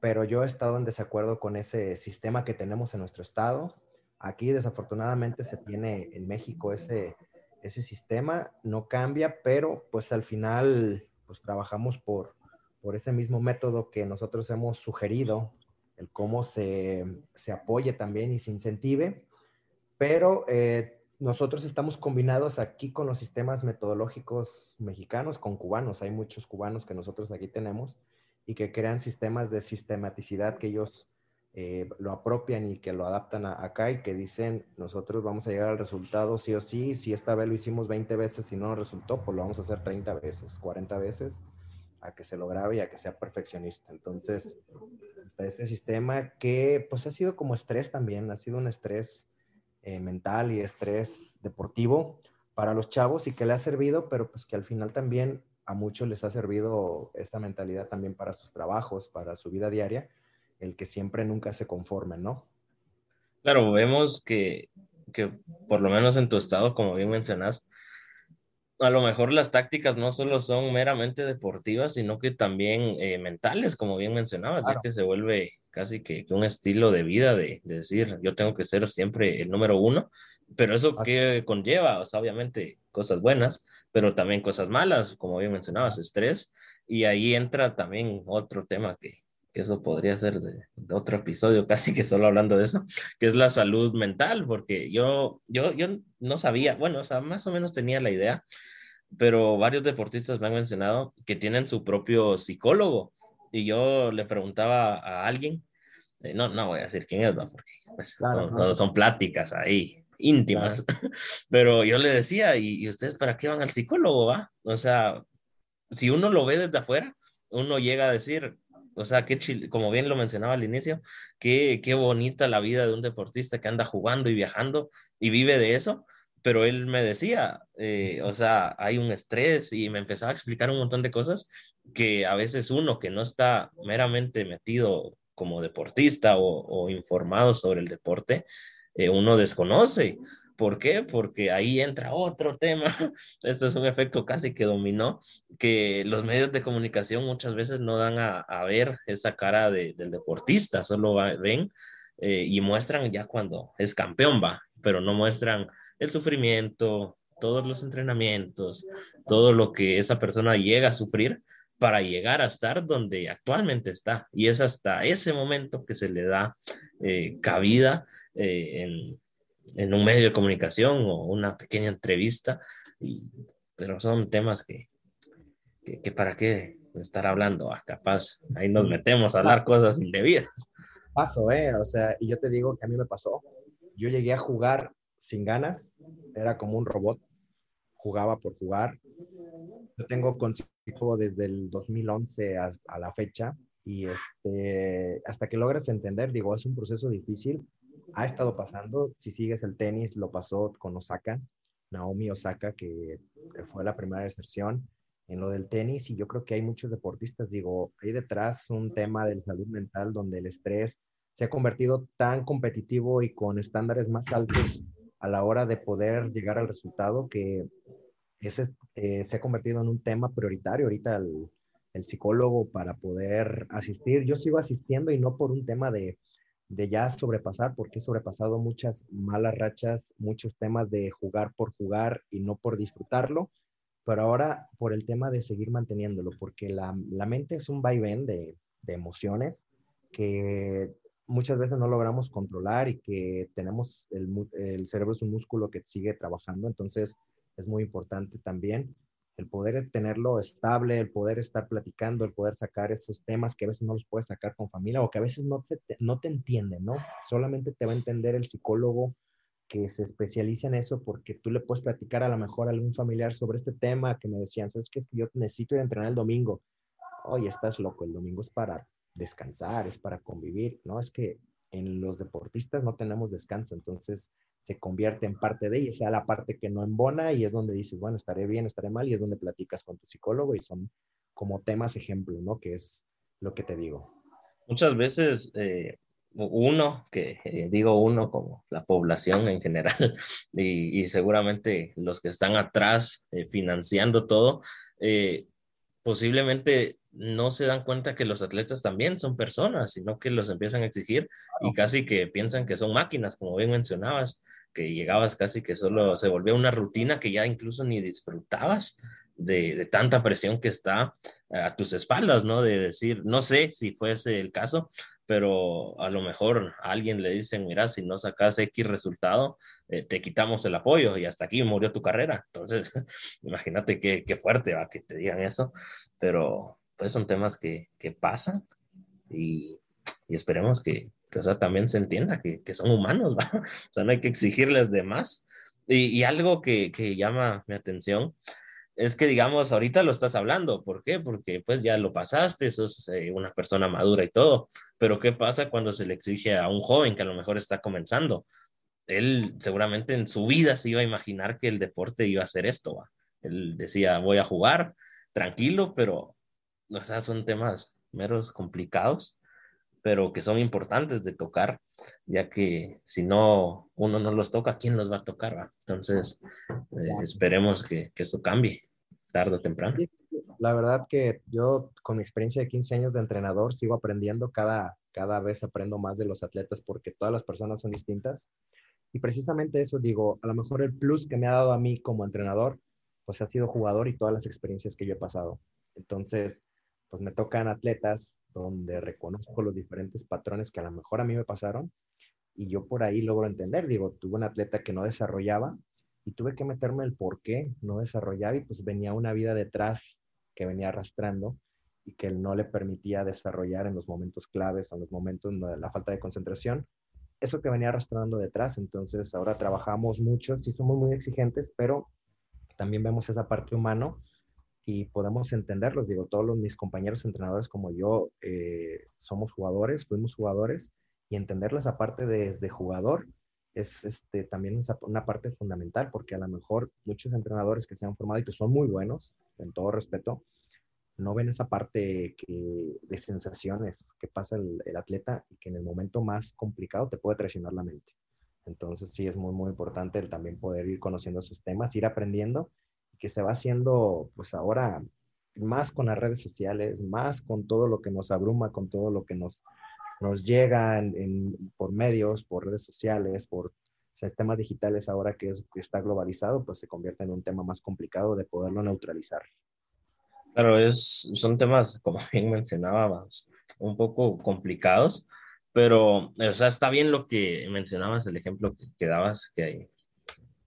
pero yo he estado en desacuerdo con ese sistema que tenemos en nuestro estado. Aquí desafortunadamente se tiene en México ese, ese sistema, no cambia, pero pues al final pues trabajamos por, por ese mismo método que nosotros hemos sugerido el cómo se, se apoye también y se incentive, pero eh, nosotros estamos combinados aquí con los sistemas metodológicos mexicanos, con cubanos. Hay muchos cubanos que nosotros aquí tenemos y que crean sistemas de sistematicidad que ellos eh, lo apropian y que lo adaptan acá y que dicen, nosotros vamos a llegar al resultado sí o sí, si esta vez lo hicimos 20 veces y no nos resultó, pues lo vamos a hacer 30 veces, 40 veces, a que se lo grabe y a que sea perfeccionista. Entonces, está este sistema que pues ha sido como estrés también, ha sido un estrés eh, mental y estrés deportivo para los chavos y que le ha servido, pero pues que al final también a muchos les ha servido esta mentalidad también para sus trabajos, para su vida diaria, el que siempre nunca se conformen, ¿no? Claro, vemos que, que por lo menos en tu estado, como bien mencionas, a lo mejor las tácticas no solo son meramente deportivas, sino que también eh, mentales, como bien mencionabas, ya que se vuelve casi que, un estilo de vida de, decir, yo tengo que ser siempre el número uno, pero eso que conlleva, o sea, obviamente cosas buenas, pero también cosas malas, como bien mencionabas, estrés, y ahí entra también otro tema que, que eso podría ser de, otro episodio, casi que solo hablando de eso, que es la salud mental, porque yo, yo, yo no sabía, bueno, o sea, más o menos tenía la idea, pero varios deportistas me han mencionado que tienen su propio psicólogo, y yo le preguntaba a alguien, eh, no, no voy a decir quién es, porque pues, son, son, pláticas ahí íntimas, pero yo le decía, ¿y, ¿y ustedes para qué van al psicólogo, va? O sea, si uno lo ve desde afuera, uno llega a decir, o sea, qué como bien lo mencionaba al inicio, qué, qué bonita la vida de un deportista que anda jugando y viajando y vive de eso. Pero él me decía, eh, o sea, hay un estrés y me empezaba a explicar un montón de cosas que a veces uno que no está meramente metido como deportista o, informado sobre el deporte, eh, uno desconoce. ¿Por qué? Porque ahí entra otro tema. Esto es un efecto casi que dominó, que los medios de comunicación muchas veces no dan a, ver esa cara del deportista, solo ven eh, y muestran ya cuando es campeón, va, pero no muestran el sufrimiento, todos los entrenamientos, todo lo que esa persona llega a sufrir para llegar a estar donde actualmente está. Y es hasta ese momento que se le da eh, cabida eh, en en un medio de comunicación o una pequeña entrevista, y, pero son temas que, que, para qué estar hablando, ah, capaz, ahí nos metemos a hablar cosas indebidas. Paso, ¿eh? O sea, y yo te digo que a mí me pasó, yo llegué a jugar sin ganas, era como un robot, jugaba por jugar. Yo tengo consejo desde el 2011 a, a la fecha y este, hasta que logres entender, digo, es un proceso difícil, ha estado pasando. Si sigues el tenis, lo pasó con Osaka, Naomi Osaka, que fue la primera deserción en lo del tenis. Y yo creo que hay muchos deportistas, digo, hay detrás un tema de salud mental donde el estrés se ha convertido tan competitivo y con estándares más altos a la hora de poder llegar al resultado que ese, eh, se ha convertido en un tema prioritario ahorita el, el psicólogo para poder asistir. Yo sigo asistiendo y no por un tema de, de ya sobrepasar, porque he sobrepasado muchas malas rachas, muchos temas de jugar por jugar y no por disfrutarlo, pero ahora por el tema de seguir manteniéndolo, porque la, la mente es un vaivén de, de emociones que muchas veces no logramos controlar y que tenemos, el, cerebro es un músculo que sigue trabajando, entonces es muy importante también el poder tenerlo estable, el poder estar platicando, el poder sacar esos temas que a veces no los puedes sacar con familia o que a veces no te, no te entienden, ¿no? Solamente te va a entender el psicólogo que se especializa en eso porque tú le puedes platicar a lo mejor a algún familiar sobre este tema que me decían, ¿sabes qué? Es que yo necesito ir a entrenar el domingo. Oye, estás loco, el domingo es para descansar, es para convivir, ¿no? Es que en los deportistas no tenemos descanso, entonces se convierte en parte de ella, sea, la parte que no embona y es donde dices, bueno, estaré bien, estaré mal y es donde platicas con tu psicólogo y son como temas ejemplo, ¿no? Que es lo que te digo. Muchas veces eh, uno, que eh, digo uno como la población en general y, seguramente los que están atrás eh, financiando todo, posiblemente no se dan cuenta que los atletas también son personas, sino que los empiezan a exigir y casi que piensan que son máquinas, como bien mencionabas, que llegabas casi que solo se volvía una rutina que ya incluso ni disfrutabas de, tanta presión que está a tus espaldas, ¿no? De decir, no sé si fuese el caso, pero a lo mejor a alguien le dicen, mira, si no sacas X resultado, eh, te quitamos el apoyo y hasta aquí murió tu carrera. Entonces, imagínate qué, qué fuerte va que te digan eso, pero pues son temas que, que pasan y, y, esperemos que, que o sea, también se entienda que, que, son humanos, ¿va? O sea, no hay que exigirles de más. Y, y algo que, que, llama mi atención es que, digamos, ahorita lo estás hablando. ¿Por qué? Porque pues ya lo pasaste, sos eh, una persona madura y todo. Pero ¿qué pasa cuando se le exige a un joven que a lo mejor está comenzando? Él seguramente en su vida se iba a imaginar que el deporte iba a ser esto. ¿va? Él decía, voy a jugar tranquilo, pero o sea, son temas meros complicados, pero que son importantes de tocar, ya que si no uno no los toca, ¿quién los va a tocar? Va? Entonces, eh, esperemos que, que eso cambie tarde o temprano. La verdad que yo con mi experiencia de 15 años de entrenador sigo aprendiendo, cada, cada vez aprendo más de los atletas porque todas las personas son distintas. Y precisamente eso digo, a lo mejor el plus que me ha dado a mí como entrenador, pues ha sido jugador y todas las experiencias que yo he pasado. Entonces, pues me tocan atletas donde reconozco los diferentes patrones que a lo mejor a mí me pasaron y yo por ahí logro entender, digo, tuve un atleta que no desarrollaba y tuve que meterme el por qué no desarrollaba y pues venía una vida detrás que venía arrastrando y que no le permitía desarrollar en los momentos claves, en los momentos de la falta de concentración, eso que venía arrastrando detrás. Entonces ahora trabajamos mucho, sí somos muy exigentes, pero también vemos esa parte humana y podemos entenderlos. Digo, todos los, mis compañeros entrenadores como yo eh, somos jugadores, fuimos jugadores y entenderlas aparte desde jugador es este, también una parte fundamental porque a lo mejor muchos entrenadores que se han formado y que son muy buenos, en todo respeto, no ven esa parte que, de sensaciones que pasa el, atleta y que en el momento más complicado te puede traicionar la mente. Entonces sí es muy, muy importante el también poder ir conociendo esos temas, ir aprendiendo que se va haciendo pues ahora más con las redes sociales, más con todo lo que nos abruma, con todo lo que nos, nos llega en, por medios, por redes sociales, por sistemas digitales ahora que, es, que está globalizado, pues se convierte en un tema más complicado de poderlo neutralizar. Claro, es, son temas, como bien mencionabas, un poco complicados, pero, o sea, está bien lo que mencionabas, el ejemplo que, que dabas, que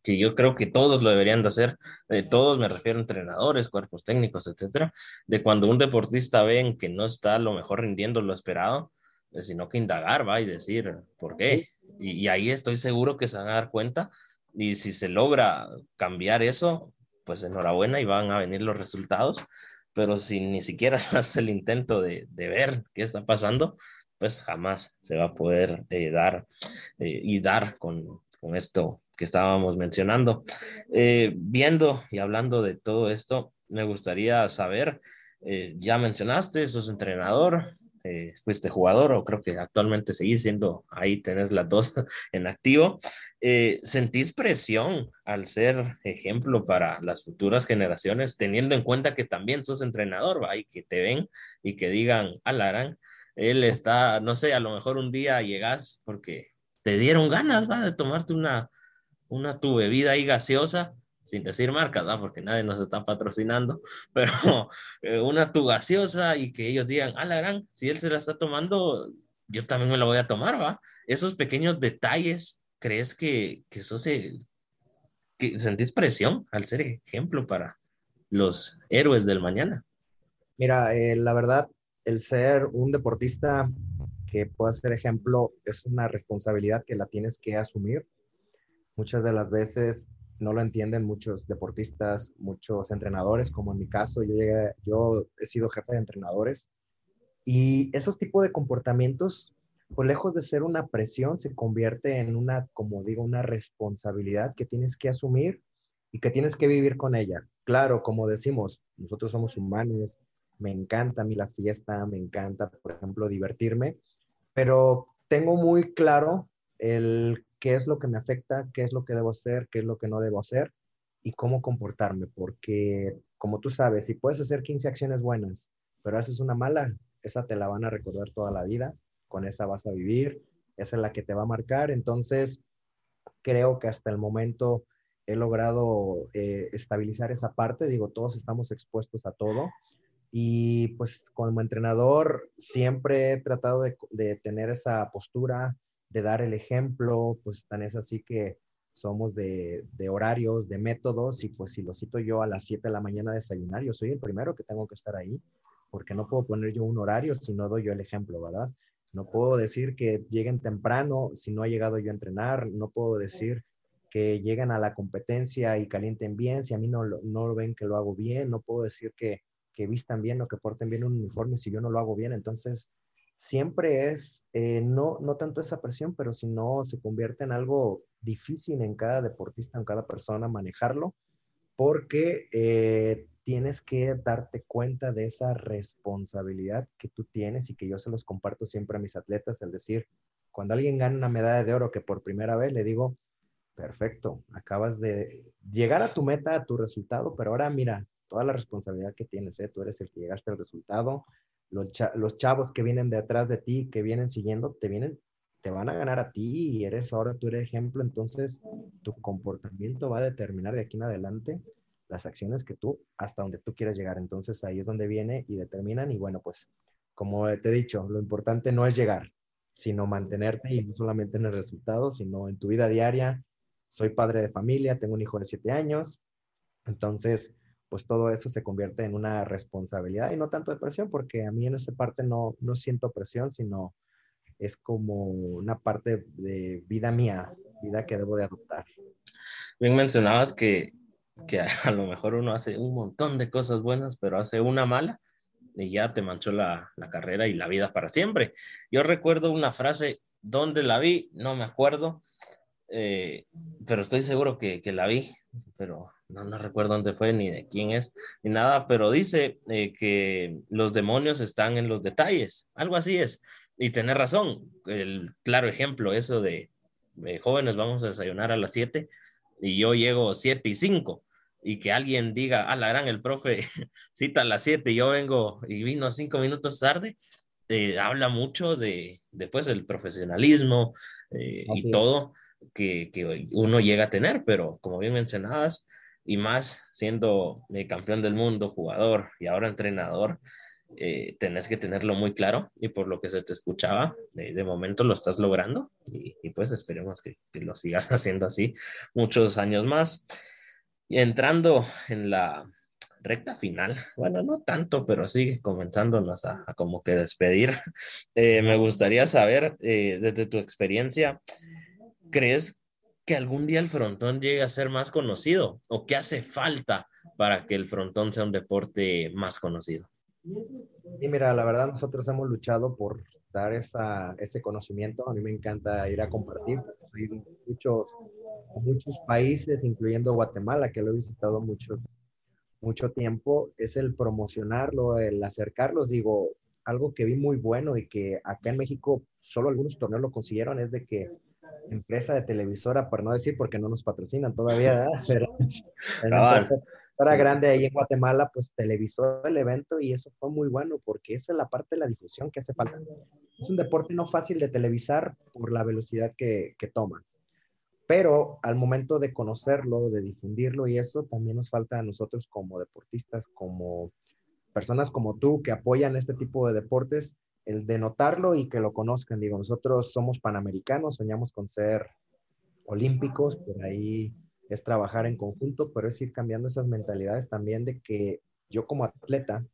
que yo creo que todos lo deberían de hacer, de todos me refiero a entrenadores, cuerpos técnicos, etcétera, de cuando un deportista ven que no está lo mejor rindiendo lo esperado, eh, sino que indagar, va y decir, ¿por qué? Y, y, ahí estoy seguro que se van a dar cuenta y si se logra cambiar eso, pues enhorabuena y van a venir los resultados, pero si ni siquiera se hace el intento de, de ver qué está pasando, pues jamás se va a poder eh, dar eh, y dar con, con esto que estábamos mencionando. Eh, viendo y hablando de todo esto, me gustaría saber, eh, ya mencionaste, sos entrenador, eh, fuiste jugador o creo que actualmente seguís siendo, ahí tenés las dos en activo. Eh, ¿Sentís presión al ser ejemplo para las futuras generaciones, teniendo en cuenta que también sos entrenador, ¿va? y que te ven y que digan, alarán, Él está, no sé, a lo mejor un día llegas porque te dieron ganas, ¿va? De tomarte una, una tu bebida ahí gaseosa, sin decir marcas, ¿va? Porque nadie nos está patrocinando, pero eh, una tu gaseosa y que ellos digan, ah, la gran, si él se la está tomando, yo también me la voy a tomar, ¿va? Esos pequeños detalles, ¿crees que, que eso se, que sentís presión al ser ejemplo para los héroes del mañana? Mira, eh, la verdad, el ser un deportista que pueda ser ejemplo es una responsabilidad que la tienes que asumir. Muchas de las veces no lo entienden muchos deportistas, muchos entrenadores, como en mi caso, yo, llegué, yo he sido jefe de entrenadores. Y esos tipos de comportamientos, pues lejos de ser una presión, se convierte en una, como digo, una responsabilidad que tienes que asumir y que tienes que vivir con ella. Claro, como decimos, nosotros somos humanos, me encanta a mí la fiesta, me encanta, por ejemplo, divertirme, pero tengo muy claro el qué es lo que me afecta, qué es lo que debo hacer, qué es lo que no debo hacer y cómo comportarme, porque como tú sabes, si puedes hacer 15 acciones buenas, pero haces una mala, esa te la van a recordar toda la vida, con esa vas a vivir, esa es la que te va a marcar, entonces creo que hasta el momento he logrado eh, estabilizar esa parte, digo, todos estamos expuestos a todo, y pues como entrenador siempre he tratado de, tener esa postura, de dar el ejemplo, pues tan es así que somos de, horarios, de métodos, y pues si lo cito yo a las 7 de la mañana a desayunar, yo soy el primero que tengo que estar ahí, porque no puedo poner yo un horario si no doy yo el ejemplo, ¿verdad? No puedo decir que lleguen temprano si no ha llegado yo a entrenar, no puedo decir que lleguen a la competencia y calienten bien si a mí no, no ven que lo hago bien, no puedo decir que que vistan bien o que porten bien un uniforme si yo no lo hago bien. Entonces, siempre es, eh, no, no tanto esa presión, pero si no se convierte en algo difícil en cada deportista, en cada persona manejarlo, porque eh, tienes que darte cuenta de esa responsabilidad que tú tienes y que yo se los comparto siempre a mis atletas, el decir, cuando alguien gana una medalla de oro que por primera vez le digo, perfecto, acabas de llegar a tu meta, a tu resultado, pero ahora mira, toda la responsabilidad que tienes, ¿eh? tú eres el que llegaste al resultado, los, chavos que vienen detrás de ti, que vienen siguiendo, te vienen, te van a ganar a ti y eres ahora tú eres ejemplo, entonces tu comportamiento va a determinar de aquí en adelante las acciones que tú, hasta donde tú quieres llegar. Entonces ahí es donde viene y determinan y bueno, pues como te he dicho, lo importante no es llegar, sino mantenerte y no solamente en el resultado, sino en tu vida diaria. Soy padre de familia, tengo un hijo de siete años, entonces pues todo eso se convierte en una responsabilidad y no tanto de presión, porque a mí en esa parte no, no siento presión, sino es como una parte de vida mía, vida que debo de adoptar. Bien mencionabas que, que a lo mejor uno hace un montón de cosas buenas, pero hace una mala y ya te manchó la, la carrera y la vida para siempre. Yo recuerdo una frase, ¿dónde la vi? No me acuerdo, eh, pero estoy seguro que, que la vi, pero no, no recuerdo dónde fue, ni de quién es, ni nada, pero dice eh, que los demonios están en los detalles, algo así es. Y tener razón, el claro ejemplo, eso de, jóvenes, vamos a desayunar a las 7 y yo llego 7 y 5 y que alguien diga, ah, la gran, el profe cita a las 7 y yo vengo y vino 5 minutos tarde, eh, habla mucho de después el profesionalismo eh, y todo que, que, uno llega a tener, pero como bien mencionabas, y más siendo eh, campeón del mundo, jugador y ahora entrenador, eh, tenés que tenerlo muy claro y por lo que se te escuchaba, eh, de momento lo estás logrando y, pues esperemos que, lo sigas haciendo así muchos años más. Y entrando en la recta final, bueno, no tanto, pero sí comenzándonos a, a como que despedir, me gustaría saber desde tu experiencia, ¿crees que algún día el frontón llegue a ser más conocido o qué hace falta para que el frontón sea un deporte más conocido? Y mira, la verdad nosotros hemos luchado por dar esa, ese conocimiento. A mí me encanta ir a compartir. Soy de muchos, muchos países, incluyendo Guatemala, que lo he visitado mucho, mucho tiempo. Es el promocionarlo, el acercarlos. Digo, algo que vi muy bueno y que acá en México solo algunos torneos lo consiguieron es de que empresa de televisora, por no decir porque no nos patrocinan todavía, pero, era grande ahí en Guatemala, pues televisó el evento y eso fue muy bueno porque esa es la parte de la difusión que hace falta. Es un deporte no fácil de televisar por la velocidad que, que toma. Pero al momento de conocerlo, de difundirlo y eso, también nos falta a nosotros como deportistas, como personas como tú que apoyan este tipo de deportes, el de notarlo y que lo conozcan. Digo, nosotros somos panamericanos, soñamos con ser olímpicos, por ahí es trabajar en conjunto, pero es ir cambiando esas mentalidades también de que yo como atleta,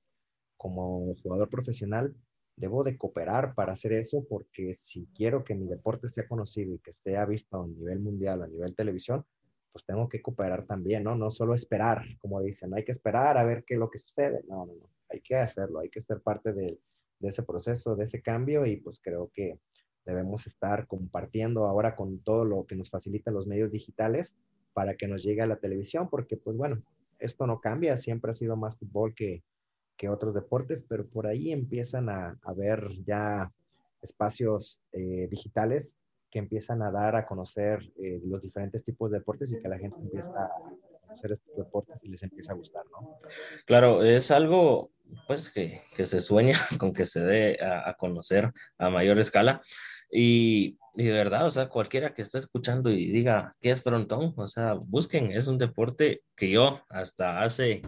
como jugador profesional, debo de cooperar para hacer eso porque si quiero que mi deporte sea conocido y que sea visto a nivel mundial, a nivel televisión, pues tengo que cooperar también, ¿no? No solo esperar, como dicen, hay que esperar a ver qué es lo que sucede. No, no, no, hay que hacerlo, hay que ser parte de, de ese proceso, de ese cambio y pues creo que debemos estar compartiendo ahora con todo lo que nos facilitan los medios digitales para que nos llegue a la televisión, porque pues bueno, esto no cambia, siempre ha sido más fútbol que, que otros deportes, pero por ahí empiezan a, a ver ya espacios eh, digitales que empiezan a dar a conocer eh, los diferentes tipos de deportes y que la gente empieza a conocer estos deportes y les empieza a gustar, ¿no? Claro, es algo pues que, que se sueña con que se dé a, a conocer a mayor escala y y de verdad, o sea, cualquiera que esté escuchando y diga qué es frontón, o sea, busquen, es un deporte que yo hasta hace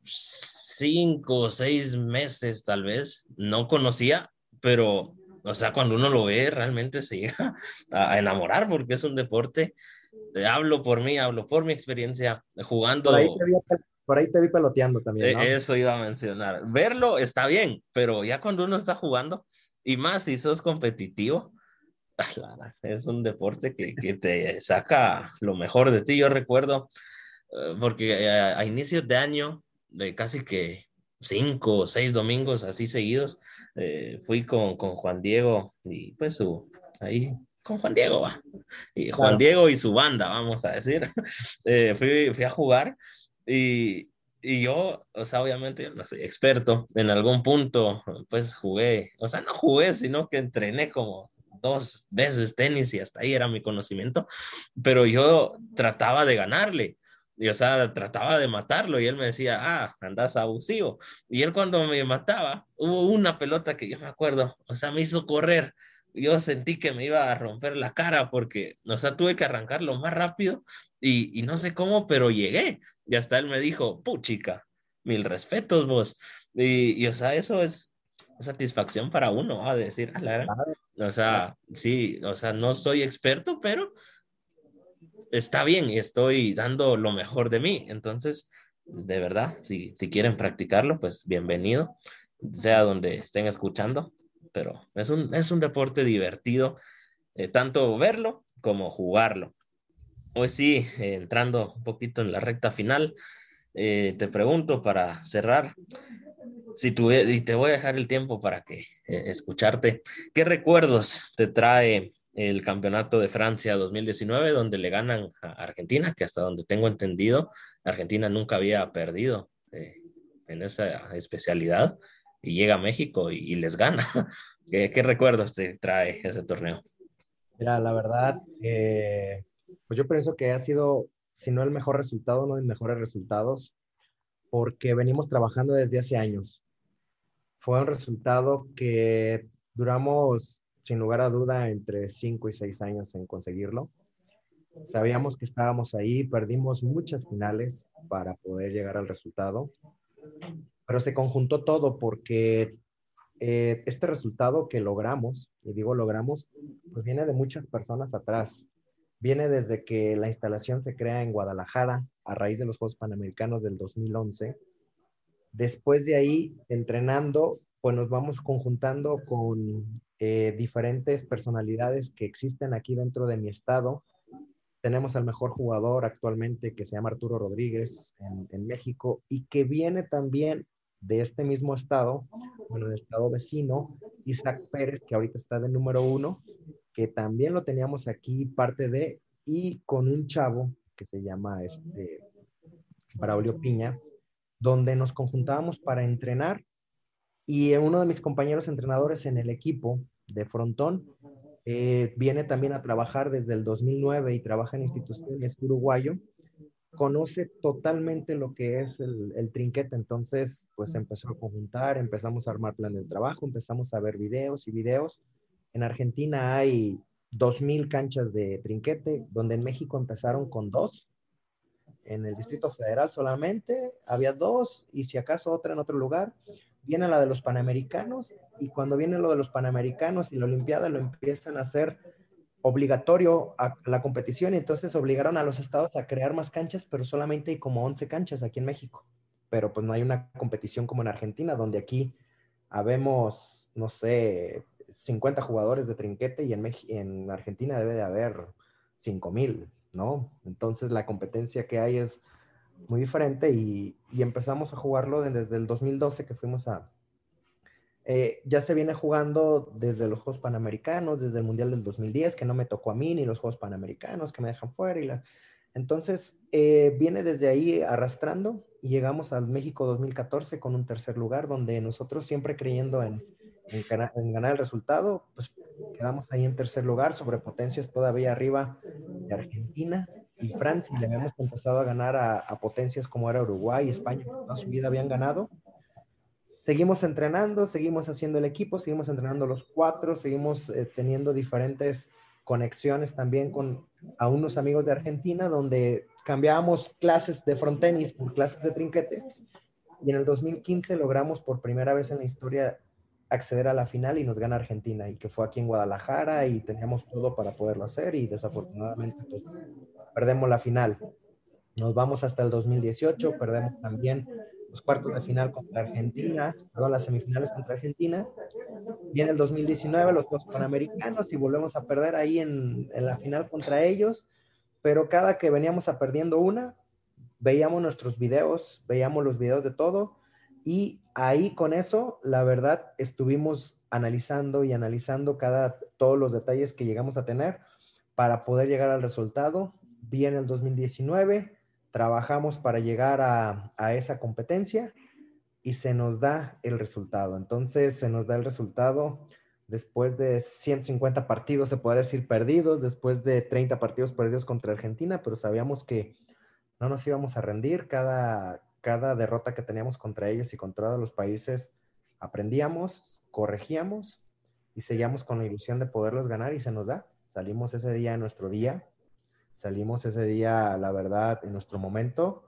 cinco o seis meses tal vez no conocía, pero, o sea, cuando uno lo ve, realmente se llega a enamorar porque es un deporte, hablo por mí, hablo por mi experiencia jugando. Por ahí te vi, por ahí te vi peloteando también. ¿no? Eso iba a mencionar. Verlo está bien, pero ya cuando uno está jugando, y más si sos competitivo, es un deporte que, que, te saca lo mejor de ti. Yo recuerdo, uh, porque a, a, inicios de año, de casi que cinco o seis domingos así seguidos, eh, fui con, con, Juan Diego y pues su, ahí con Juan Diego va. Y Juan claro. Diego y su banda, vamos a decir. Eh, fui, fui a jugar y, y yo, o sea, obviamente yo no soy experto, en algún punto pues jugué, o sea, no jugué, sino que entrené como dos veces tenis y hasta ahí era mi conocimiento, pero yo trataba de ganarle. Y, o sea, trataba de matarlo y él me decía, ah, andas abusivo. Y él cuando me mataba, hubo una pelota que yo me acuerdo, o sea, me hizo correr. Yo sentí que me iba a romper la cara porque, o sea, tuve que arrancarlo más rápido y, y no sé cómo, pero llegué. Y hasta él me dijo, puchica, mil respetos vos. Y, y, o sea, eso es satisfacción para uno, a decir, a la o sea, sí, o sea, no soy experto, pero está bien y estoy dando lo mejor de mí. Entonces, de verdad, si, si quieren practicarlo, pues bienvenido, sea donde estén escuchando, pero es un, es un deporte divertido, eh, tanto verlo como jugarlo. Pues sí, entrando un poquito en la recta final, eh, te pregunto para cerrar, si y te voy a dejar el tiempo para que eh, escucharte, ¿qué recuerdos te trae el campeonato de Francia 2019 donde le ganan a Argentina, que hasta donde tengo entendido, Argentina nunca había perdido eh, en esa especialidad y llega a México y, les gana? ¿Qué, ¿Qué, recuerdos te trae ese torneo? Mira, la verdad, pues yo pienso que ha sido, si no el mejor resultado, uno de los mejores resultados, porque venimos trabajando desde hace años fue un resultado que duramos, sin lugar a duda, entre 5 y 6 años en conseguirlo. Sabíamos que estábamos ahí, perdimos muchas finales para poder llegar al resultado, pero se conjuntó todo porque eh, este resultado que logramos, y digo logramos, pues viene de muchas personas atrás. Viene desde que la instalación se crea en Guadalajara a raíz de los Juegos Panamericanos del 2011 Después de ahí, entrenando, pues nos vamos conjuntando con eh, diferentes personalidades que existen aquí dentro de mi estado. Tenemos al mejor jugador actualmente que se llama Arturo Rodríguez en, en México y que viene también de este mismo estado, bueno, del estado vecino, Isaac Pérez, que ahorita está de número uno, que también lo teníamos aquí parte de, y con un chavo que se llama este, Braulio Piña, donde nos conjuntábamos para entrenar y uno de mis compañeros entrenadores en el equipo de frontón eh, viene también a trabajar desde el 2009 y trabaja en instituciones uruguayo conoce totalmente lo que es el, el, trinquete. Entonces, pues empezó a conjuntar, empezamos a armar plan de trabajo, empezamos a ver videos y videos. En Argentina hay 2.000 canchas de trinquete, donde en México empezaron con dos. En el Distrito Federal solamente había dos y si acaso otra en otro lugar. Viene la de los Panamericanos y cuando viene lo de los Panamericanos y la Olimpiada lo empiezan a hacer obligatorio a la competición y entonces obligaron a los estados a crear más canchas, pero solamente hay como 11 canchas aquí en México. Pero pues no hay una competición como en Argentina, donde aquí habemos, no sé, 50 jugadores de trinquete y en, en Argentina debe de haber 5000, ¿no? Entonces la competencia que hay es muy diferente y, y empezamos a jugarlo desde el 2012 que fuimos a, eh, ya se viene jugando desde los Juegos Panamericanos, desde el Mundial del 2010, que no me tocó a mí, ni los Juegos Panamericanos, que me dejan fuera. Y la... Entonces, eh, viene desde ahí arrastrando y llegamos al México 2014 con un tercer lugar, donde nosotros siempre creyendo en, en, ganar el resultado, pues quedamos ahí en tercer lugar, sobre potencias todavía arriba de Argentina y Francia. Le habíamos empezado a ganar a, a potencias como era Uruguay y España, que toda su vida habían ganado seguimos entrenando, seguimos haciendo el equipo, seguimos entrenando los cuatro, seguimos eh, teniendo diferentes conexiones también con a unos amigos de Argentina, donde cambiábamos clases de frontenis por clases de trinquete. Y en el 2015 logramos por primera vez en la historia acceder a la final y nos gana Argentina, y que fue aquí en Guadalajara y teníamos todo para poderlo hacer y desafortunadamente pues perdemos la final. Nos vamos hasta el 2018, perdemos también los cuartos de final contra Argentina, todas las semifinales contra Argentina. Viene el 2019, los Juegos Panamericanos y volvemos a perder ahí en, en, la final contra ellos. Pero cada que veníamos a perdiendo una, veíamos nuestros videos, veíamos los videos de todo. Y ahí con eso, la verdad, estuvimos analizando y analizando cada, todos los detalles que llegamos a tener para poder llegar al resultado. Viene el 2019 trabajamos para llegar a, esa competencia y se nos da el resultado. Entonces, se nos da el resultado después de 150 partidos, se podría decir perdidos, después de 30 partidos perdidos contra Argentina, pero sabíamos que no nos íbamos a rendir. Cada, cada derrota que teníamos contra ellos y contra todos los países, aprendíamos, corregíamos y seguíamos con la ilusión de poderlos ganar y se nos da. Salimos ese día en nuestro día, Salimos ese día, la verdad, en nuestro momento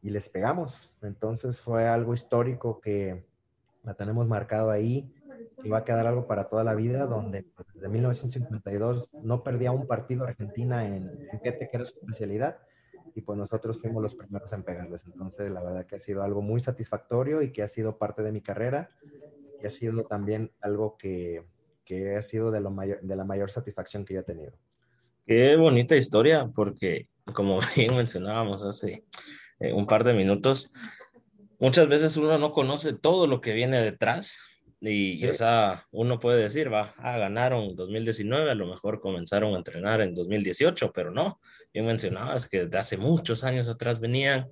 y les pegamos. Entonces fue algo histórico que la tenemos marcado ahí y va a quedar algo para toda la vida, donde pues, desde 1952 no perdía un partido Argentina en piquete, que era su especialidad, y pues nosotros fuimos los primeros en pegarles. Entonces, la verdad que ha sido algo muy satisfactorio y que ha sido parte de mi carrera y ha sido también algo que, que ha sido de, lo de la mayor satisfacción que yo he tenido. Qué bonita historia, porque como bien mencionábamos hace eh, un par de minutos, muchas veces uno no conoce todo lo que viene detrás y, o sea, uno puede decir, va, ah, ganaron 2019, a lo mejor comenzaron a entrenar en 2018, pero no, bien mencionabas que desde hace muchos años atrás venían,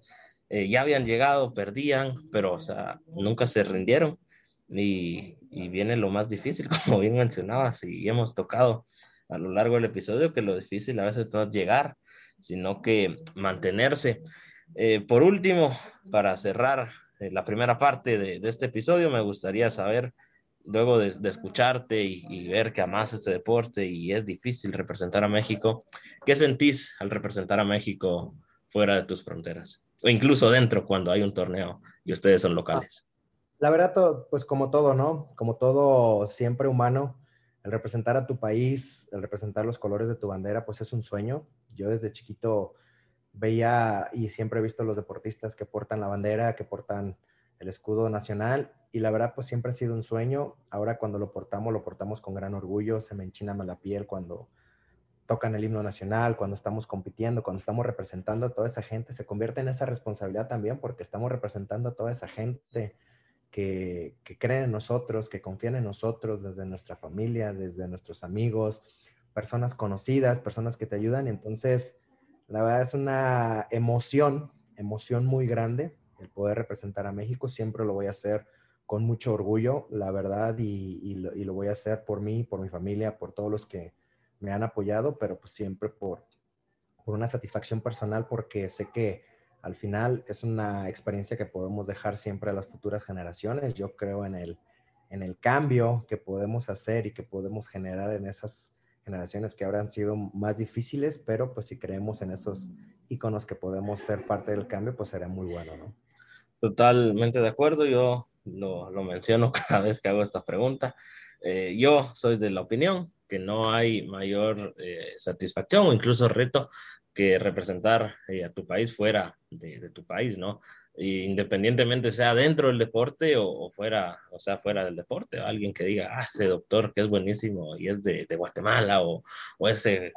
eh, ya habían llegado, perdían, pero, o sea, nunca se rindieron. Y, y viene lo más difícil, como bien mencionabas, y hemos tocado a lo largo del episodio que lo difícil a veces no es llegar, sino que mantenerse. Eh, por último, para cerrar la primera parte de, este episodio, me gustaría saber, luego de, escucharte y, y, ver que amas este deporte y es difícil representar a México, ¿qué sentís al representar a México fuera de tus fronteras? O incluso dentro cuando hay un torneo y ustedes son locales. La verdad, pues como todo, ¿no? Como todo siempre humano, el representar a tu país, el representar los colores de tu bandera, pues es un sueño. Yo desde chiquito veía y siempre he visto los deportistas que portan la bandera, que portan el escudo nacional y la verdad pues siempre ha sido un sueño. Ahora cuando lo portamos, lo portamos con gran orgullo, se me enchina la piel cuando tocan el himno nacional, cuando estamos compitiendo, cuando estamos representando a toda esa gente, se convierte en esa responsabilidad también porque estamos representando a toda esa gente que, creen en nosotros, que confían en nosotros desde nuestra familia, desde nuestros amigos, personas conocidas, personas que te ayudan. Entonces, la verdad es una emoción, emoción muy grande el poder representar a México. Siempre lo voy a hacer con mucho orgullo, la verdad, y, lo, lo, voy a hacer por mí, por mi familia, por todos los que me han apoyado, pero pues siempre por, por una satisfacción personal porque sé que al final es una experiencia que podemos dejar siempre a las futuras generaciones. Yo creo en el, en el cambio que podemos hacer y que podemos generar en esas generaciones que habrán sido más difíciles, pero pues si creemos en esos iconos que podemos ser parte del cambio, pues será muy bueno, ¿no? Totalmente de acuerdo, yo lo, lo menciono cada vez que hago esta pregunta. Eh, yo soy de la opinión que no hay mayor eh, satisfacción o incluso reto que representar eh, a tu país fuera de, de tu país, ¿no? Independientemente sea dentro del deporte o, fuera, o sea, fuera del deporte, alguien que diga, ah, ese doctor que es buenísimo y es de, de Guatemala, o, o ese,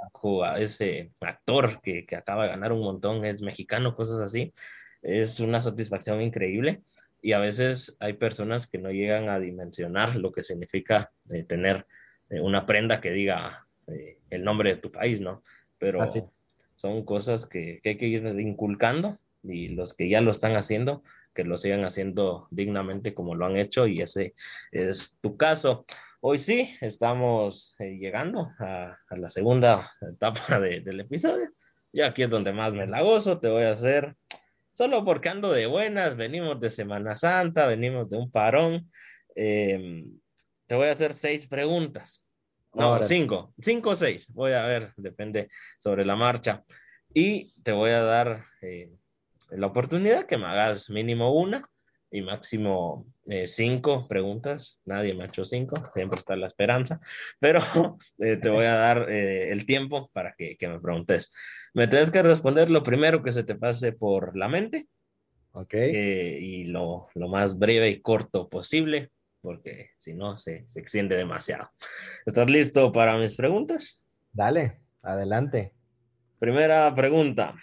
ese actor que, que, acaba de ganar un montón es mexicano, cosas así, es una satisfacción increíble. Y a veces hay personas que no llegan a dimensionar lo que significa eh, tener eh, una prenda que diga eh, el nombre de tu país, ¿no? Pero son cosas que, que hay que ir inculcando y los que ya lo están haciendo, que lo sigan haciendo dignamente como lo han hecho y ese es tu caso. Hoy sí, estamos eh, llegando a, la segunda etapa del episodio. Y aquí es donde más me la gozo, te voy a hacer, solo porque ando de buenas, venimos de Semana Santa, venimos de un parón. Em, te voy a hacer seis preguntas. No, cinco, cinco o seis. Voy a ver, depende sobre la marcha. Y te voy a dar eh, la oportunidad que me hagas mínimo una y máximo eh, cinco preguntas. Nadie me ha hecho cinco, siempre está la esperanza, pero eh, te voy a dar eh, el tiempo para que, que, me preguntes. Me tienes que responder lo primero que se te pase por la mente. Ok. y lo, lo, más breve y corto posible, porque si no se, se extiende demasiado. ¿Estás listo para mis preguntas? Dale, adelante. Primera pregunta.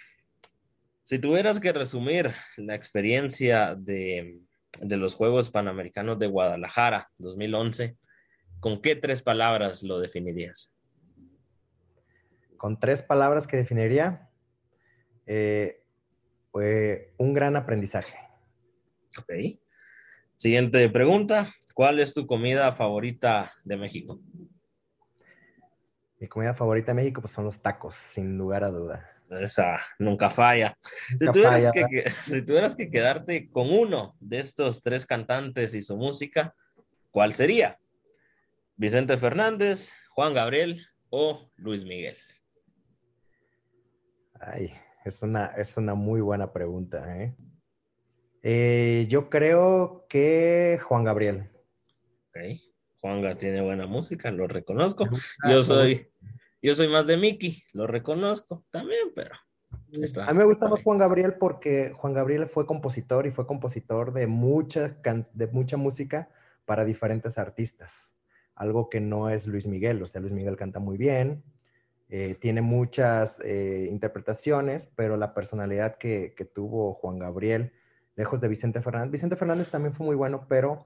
Si tuvieras que resumir la experiencia de, los Juegos Panamericanos de Guadalajara 2011, ¿con qué tres palabras lo definirías? Con tres palabras que definiría, eh, un gran aprendizaje. Ok. Siguiente pregunta, ¿cuál es tu comida favorita de México? Mi comida favorita de México pues, son los tacos, sin lugar a duda. Esa nunca falla. si, tuvieras Que, si tuvieras que quedarte con uno de estos tres cantantes y su música, ¿cuál sería? ¿Vicente Fernández, Juan Gabriel o Luis Miguel? Ay, es una, es una muy buena pregunta. ¿eh? Eh, yo creo que Juan Gabriel. Ok, Juanga tiene buena música, lo reconozco. Yo soy, yo soy más de Mickey, lo reconozco también, pero... a mí me gusta más Juan Gabriel porque Juan Gabriel fue compositor y fue compositor de mucha, de mucha música para diferentes artistas. Algo que no es Luis Miguel. O sea, Luis Miguel canta muy bien, eh, tiene muchas eh, interpretaciones, pero la personalidad que, que, tuvo Juan Gabriel, lejos de Vicente Fernández, Vicente Fernández también fue muy bueno, pero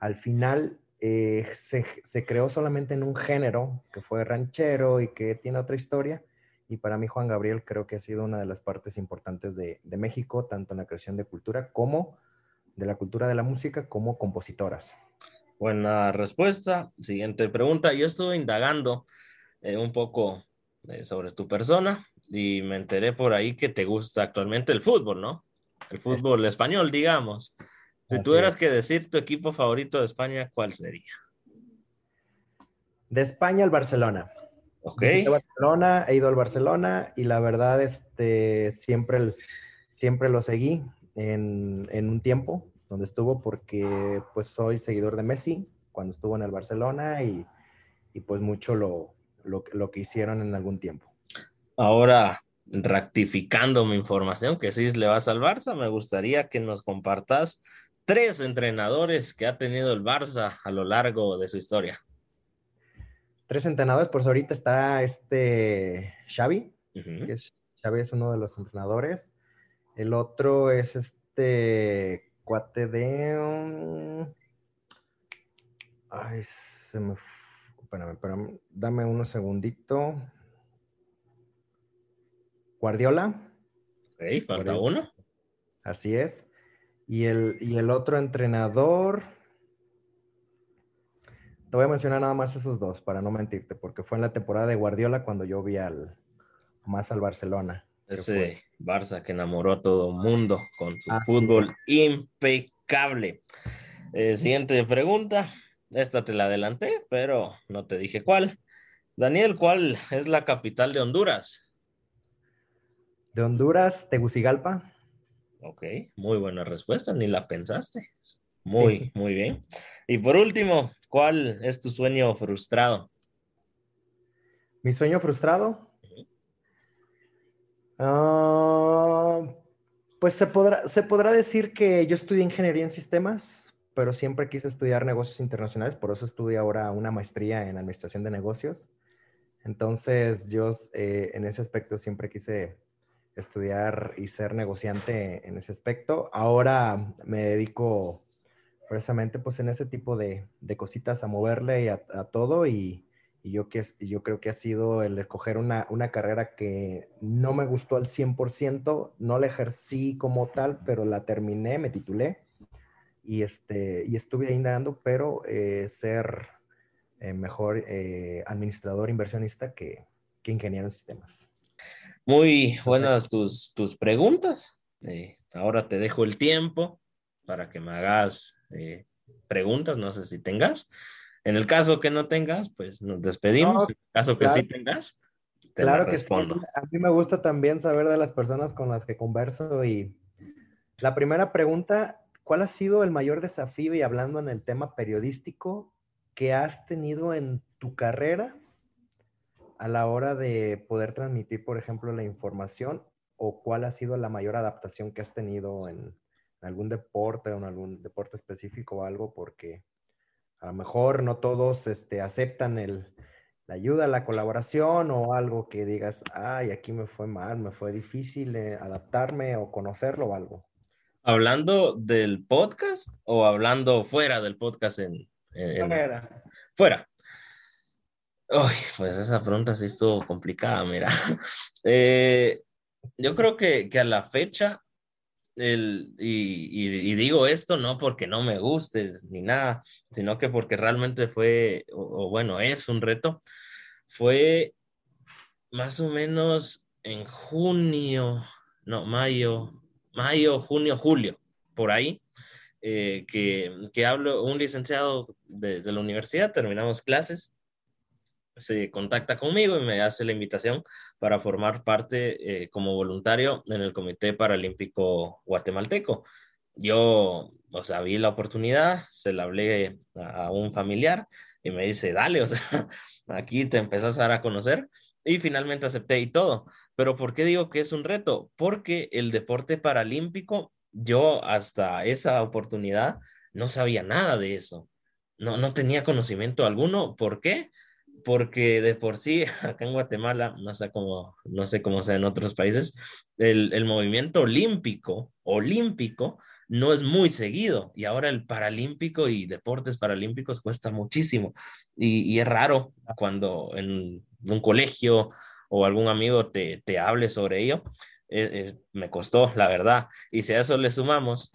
al final eh, se, creó solamente en un género que fue ranchero y que tiene otra historia. Y para mí Juan Gabriel creo que ha sido una de las partes importantes de, México, tanto en la creación de cultura como de la cultura de la música como compositoras. Buena respuesta. Siguiente pregunta. Yo estuve indagando eh, un poco eh, sobre tu persona y me enteré por ahí que te gusta actualmente el fútbol, ¿no? El fútbol español, digamos. Si tuvieras que decir tu equipo favorito de España, ¿cuál sería? De España, el Barcelona. Ok. Barcelona, he ido al Barcelona y la verdad, este, siempre, siempre lo seguí en, un tiempo donde estuvo porque pues soy seguidor de Messi cuando estuvo en el Barcelona y, pues mucho lo, lo, lo que hicieron en algún tiempo. Ahora, rectificando mi información, que sí le vas al Barça, me gustaría que nos compartas tres entrenadores que ha tenido el Barça a lo largo de su historia. Tres entrenadores, pues ahorita está este Xavi, que es, Xavi es uno de los entrenadores. El otro es este cuate de... Ay, se me... Espérame, espérame, dame unos segundito. Guardiola. Falta uno. Así es. Y el, el otro entrenador, te voy a mencionar nada más esos dos para no mentirte, porque fue en la temporada de Guardiola cuando yo vi al, más al Barcelona. Ese Barça que enamoró a todo mundo con su fútbol impecable. Eh, siguiente pregunta. Esta te la adelanté, pero no te dije cuál. Daniel, ¿cuál es la capital de Honduras? De Honduras, Tegucigalpa. Ok, muy buena respuesta, ni la pensaste. Muy, muy bien. Y por último, ¿cuál es tu sueño frustrado? Mi sueño frustrado. Ah, pues se podrá, se podrá decir que yo estudié ingeniería en sistemas, pero siempre quise estudiar negocios internacionales, por eso estudio ahora una maestría en administración de negocios. Entonces, yo eh, en ese aspecto siempre quise estudiar y ser negociante en ese aspecto. Ahora me dedico precisamente pues en ese tipo de, cositas a moverle a, a todo y, yo, que, yo creo que ha sido el escoger una, carrera que no me gustó al 100%, no la ejercí como tal, pero la terminé, me titulé y, este, y estuve ahí indagando, pero eh, ser eh, mejor eh, administrador inversionista que, que ingeniero en sistemas. Muy buenas tus, tus preguntas. Eh, ahora te dejo el tiempo para que me hagas eh, preguntas, no sé si tengas. En el caso que no tengas, pues nos despedimos. en el caso que sí tengas, te claro que sí. A mí me gusta también saber de las personas con las que converso y la primera pregunta, ¿cuál ha sido el mayor desafío y hablando en el tema periodístico que has tenido en tu carrera a la hora de poder transmitir, por ejemplo, la información o cuál ha sido la mayor adaptación que has tenido en, algún deporte o en algún deporte específico o algo, porque a lo mejor no todos este, aceptan el, la ayuda, la colaboración o algo que digas, ay, aquí me fue mal, me fue difícil eh, adaptarme o conocerlo o algo. ¿Hablando del podcast o hablando fuera del podcast en, fuera. Fuera. Uy, pues esa pregunta sí estuvo complicada, mira. Eh, yo creo que, a la fecha, el, y, digo esto no porque no me guste ni nada, sino que porque realmente fue, o, bueno, es un reto, fue más o menos en junio, no, mayo, mayo, junio, julio, por ahí, eh, que, hablo, un licenciado de, de la universidad, terminamos clases se contacta conmigo y me hace la invitación para formar parte eh, como voluntario en el Comité Paralímpico Guatemalteco. Yo, o sea, vi la oportunidad, se la hablé a, un familiar y me dice, dale, o sea, aquí te empezás a dar a conocer y finalmente acepté y todo. Pero ¿por qué digo que es un reto? Porque el deporte paralímpico, yo hasta esa oportunidad no sabía nada de eso. No, no tenía conocimiento alguno. ¿Por qué? Porque de por sí acá en Guatemala, no sé cómo, no sé cómo sea en otros países, el, el, movimiento olímpico, olímpico, no es muy seguido y ahora el paralímpico y deportes paralímpicos cuesta muchísimo y, y es raro cuando en un colegio o algún amigo te, te hable sobre ello. Eh, eh, me costó, la verdad. Y si a eso le sumamos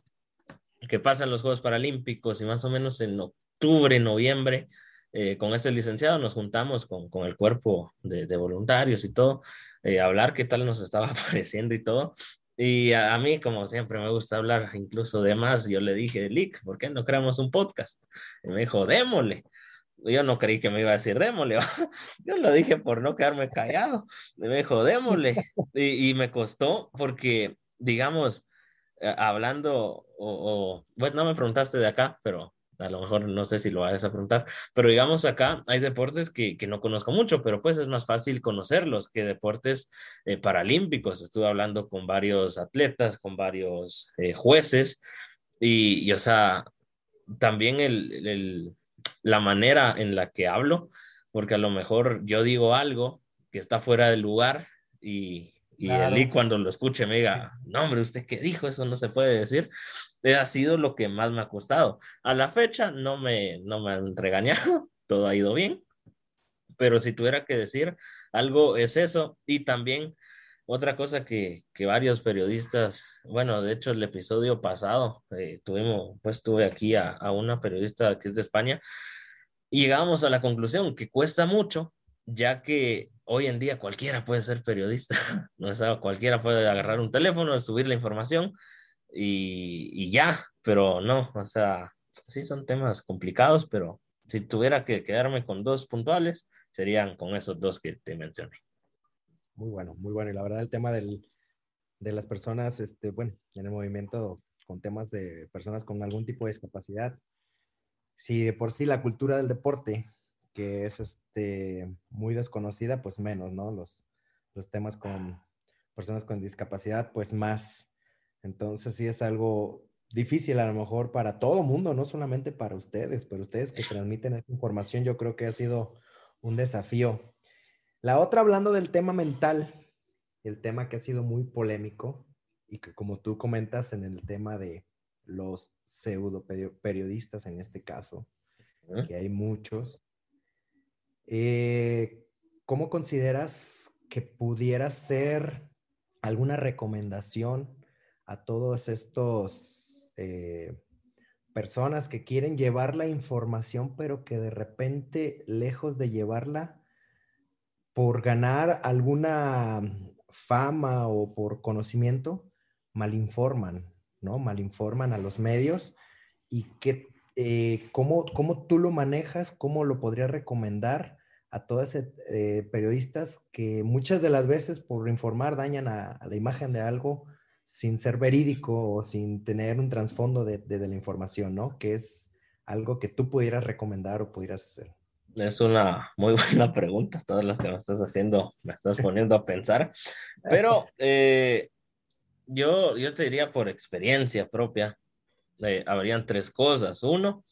que pasan los Juegos Paralímpicos y más o menos en octubre, noviembre, eh, con este licenciado nos juntamos con, con el cuerpo de, voluntarios y todo, eh, hablar qué tal nos estaba pareciendo y todo. Y a, mí, como siempre, me gusta hablar incluso de más. Yo le dije, Lick, ¿por qué no creamos un podcast? Y me dijo, démosle. Yo no creí que me iba a decir démosle. Yo lo dije por no quedarme callado. Y me dijo, démosle. Y, y me costó porque, digamos, eh, hablando, o, o, bueno, no me preguntaste de acá, pero a lo mejor no sé si lo vas a preguntar, pero digamos acá hay deportes que, que no conozco mucho, pero pues es más fácil conocerlos que deportes eh, paralímpicos. Estuve hablando con varios atletas, con varios eh, jueces y, o sea, también el, el, la manera en la que hablo, porque a lo mejor yo digo algo que está fuera del lugar y, y claro. cuando lo escuche me diga, no hombre, ¿usted qué dijo? Eso no se puede decir ha sido lo que más me ha costado. A la fecha no me, no me han regañado, todo ha ido bien, pero si tuviera que decir algo es eso. Y también otra cosa que, que varios periodistas, bueno, de hecho el episodio pasado eh, tuvimos, pues tuve aquí a, a una periodista que es de España y llegamos a la conclusión que cuesta mucho, ya que hoy en día cualquiera puede ser periodista, ¿no? O cualquiera puede agarrar un teléfono, subir la información y, y ya, pero no, o sea, sí son temas complicados, pero si tuviera que quedarme con dos puntuales, serían con esos dos que te mencioné. Muy bueno, muy bueno. Y la verdad el tema del, de las personas, este, bueno, en el movimiento con temas de personas con algún tipo de discapacidad, si de por sí la cultura del deporte, que es este, muy desconocida, pues menos, ¿no? Los, los temas con personas con discapacidad, pues más. Entonces sí es algo difícil a lo mejor para todo mundo, no solamente para ustedes, pero ustedes que transmiten esta información, yo creo que ha sido un desafío. La otra, hablando del tema mental, el tema que ha sido muy polémico y que como tú comentas en el tema de los pseudo periodistas en este caso, que hay muchos, eh, ¿cómo consideras que pudiera ser alguna recomendación a todos estos eh, personas que quieren llevar la información, pero que de repente, lejos de llevarla, por ganar alguna fama o por conocimiento, malinforman, ¿no? Malinforman a los medios y que, eh, ¿cómo, tú lo manejas? ¿Cómo lo podrías recomendar a todos eh, periodistas que muchas de las veces por informar dañan a, la imagen de algo sin ser verídico o sin tener un trasfondo de, de la información, ¿no? Que es algo que tú pudieras recomendar o pudieras hacer. Es una muy buena pregunta, todas las que me estás haciendo, me estás poniendo a pensar, pero eh, yo, yo te diría por experiencia propia, eh, habrían tres cosas. Uno,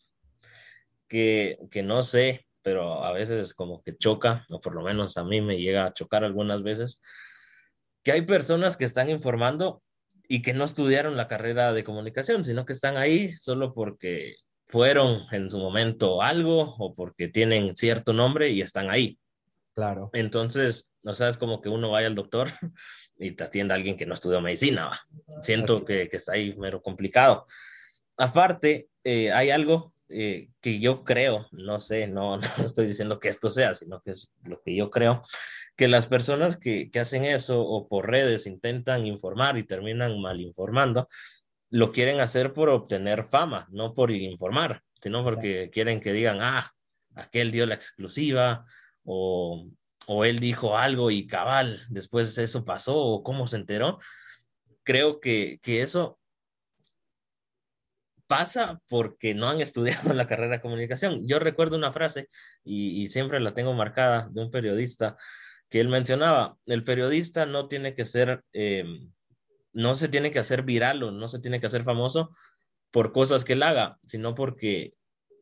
que, que no sé, pero a veces como que choca, o por lo menos a mí me llega a chocar algunas veces, que hay personas que están informando y que no estudiaron la carrera de comunicación, sino que están ahí solo porque fueron en su momento algo o porque tienen cierto nombre y están ahí. Claro. Entonces, no sabes como que uno vaya al doctor y te atienda alguien que no estudió medicina. Siento que, que, está ahí mero complicado. Aparte, eh, hay algo eh, que yo creo, no sé, no, no estoy diciendo que esto sea, sino que es lo que yo creo, que las personas que, que hacen eso o por redes intentan informar y terminan mal informando, lo quieren hacer por obtener fama, no por informar, sino porque quieren que digan, ah, aquel dio la exclusiva o, o él dijo algo y cabal, después eso pasó o cómo se enteró. Creo que, que eso pasa porque no han estudiado la carrera de comunicación. Yo recuerdo una frase y, y, siempre la tengo marcada de un periodista que él mencionaba, el periodista no tiene que ser eh, no se tiene que hacer viral o no se tiene que hacer famoso por cosas que él haga, sino porque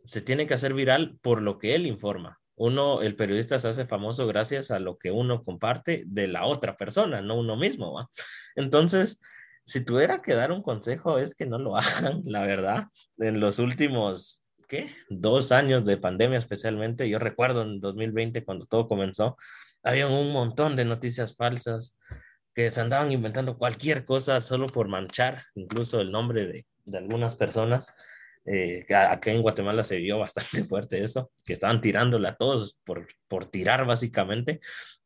se tiene que hacer viral por lo que él informa. Uno, el periodista se hace famoso gracias a lo que uno comparte de la otra persona, no uno mismo. ¿va? Entonces, si tuviera que dar un consejo, es que no lo hagan, la verdad. En los últimos, ¿qué? Dos años de pandemia especialmente, yo recuerdo en 2020 cuando todo comenzó, había un montón de noticias falsas, que se andaban inventando cualquier cosa solo por manchar incluso el nombre de, de algunas personas. Eh, aquí en Guatemala se vio bastante fuerte eso, que estaban tirándole a todos por, por tirar básicamente,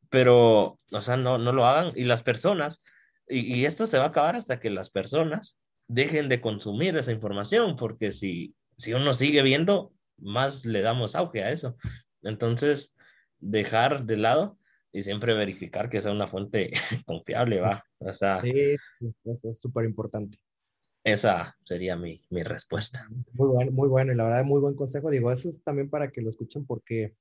pero, o sea, no, no lo hagan. Y las personas, y, y, esto se va a acabar hasta que las personas dejen de consumir esa información, porque si, si uno sigue viendo, más le damos auge a eso. Entonces, dejar de lado y siempre verificar que sea una fuente confiable, va. O sea, sí, eso es súper importante. Esa sería mi, mi, respuesta. Muy bueno, muy bueno, y la verdad, muy buen consejo. Digo, eso es también para que lo escuchen porque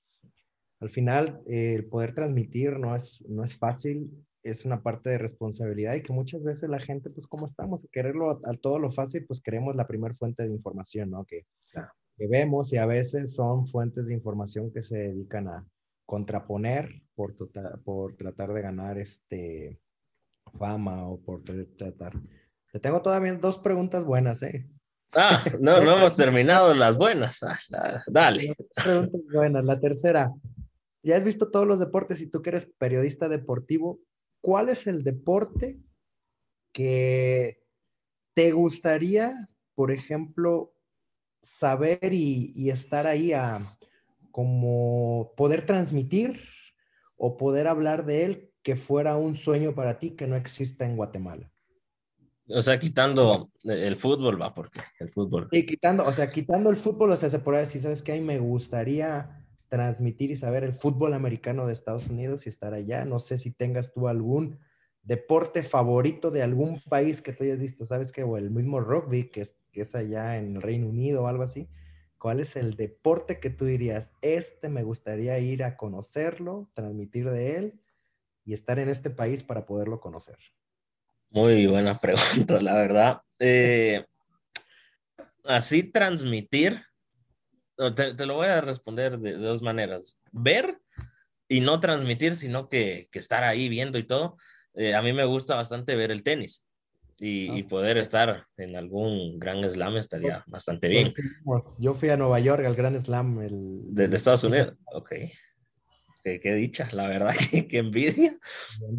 al final eh, el poder transmitir no es, no es fácil, es una parte de responsabilidad y que muchas veces la gente, pues como estamos, a quererlo a, todo lo fácil, pues queremos la primera fuente de información, ¿no? Que, que vemos y a veces son fuentes de información que se dedican a, contraponer por, tota-, por tratar de ganar este fama o por tratar. Te tengo todavía dos preguntas buenas, ¿eh? Ah, no, no hemos terminado las buenas. Ah, dale. Preguntas buenas. La tercera, ya has visto todos los deportes y tú que eres periodista deportivo, ¿cuál es el deporte que te gustaría, por ejemplo, saber y, y estar ahí a, como poder transmitir o poder hablar de él que fuera un sueño para ti que no exista en Guatemala? O sea, quitando el fútbol, va, porque el fútbol. Sí, quitando, o sea, quitando el fútbol, o sea, se puede decir, ¿sabes qué? A mí me gustaría transmitir y saber el fútbol americano de Estados Unidos y estar allá. No sé si tengas tú algún deporte favorito de algún país que tú hayas visto, ¿sabes qué? O el mismo rugby, que es, que es allá en el Reino Unido o algo así. ¿Cuál es el deporte que tú dirías, este me gustaría ir a conocerlo, transmitir de él y estar en este país para poderlo conocer? Muy buena pregunta, la verdad. Eh, así transmitir, te, lo voy a responder de, dos maneras. Ver y no transmitir, sino que, que estar ahí viendo y todo. Eh, a mí me gusta bastante ver el tenis y, ah, poder estar en algún gran slam estaría bastante bien. Yo fui a Nueva York al gran slam. El... De, Estados Unidos, ok. Qué, dicha, la verdad, qué, envidia.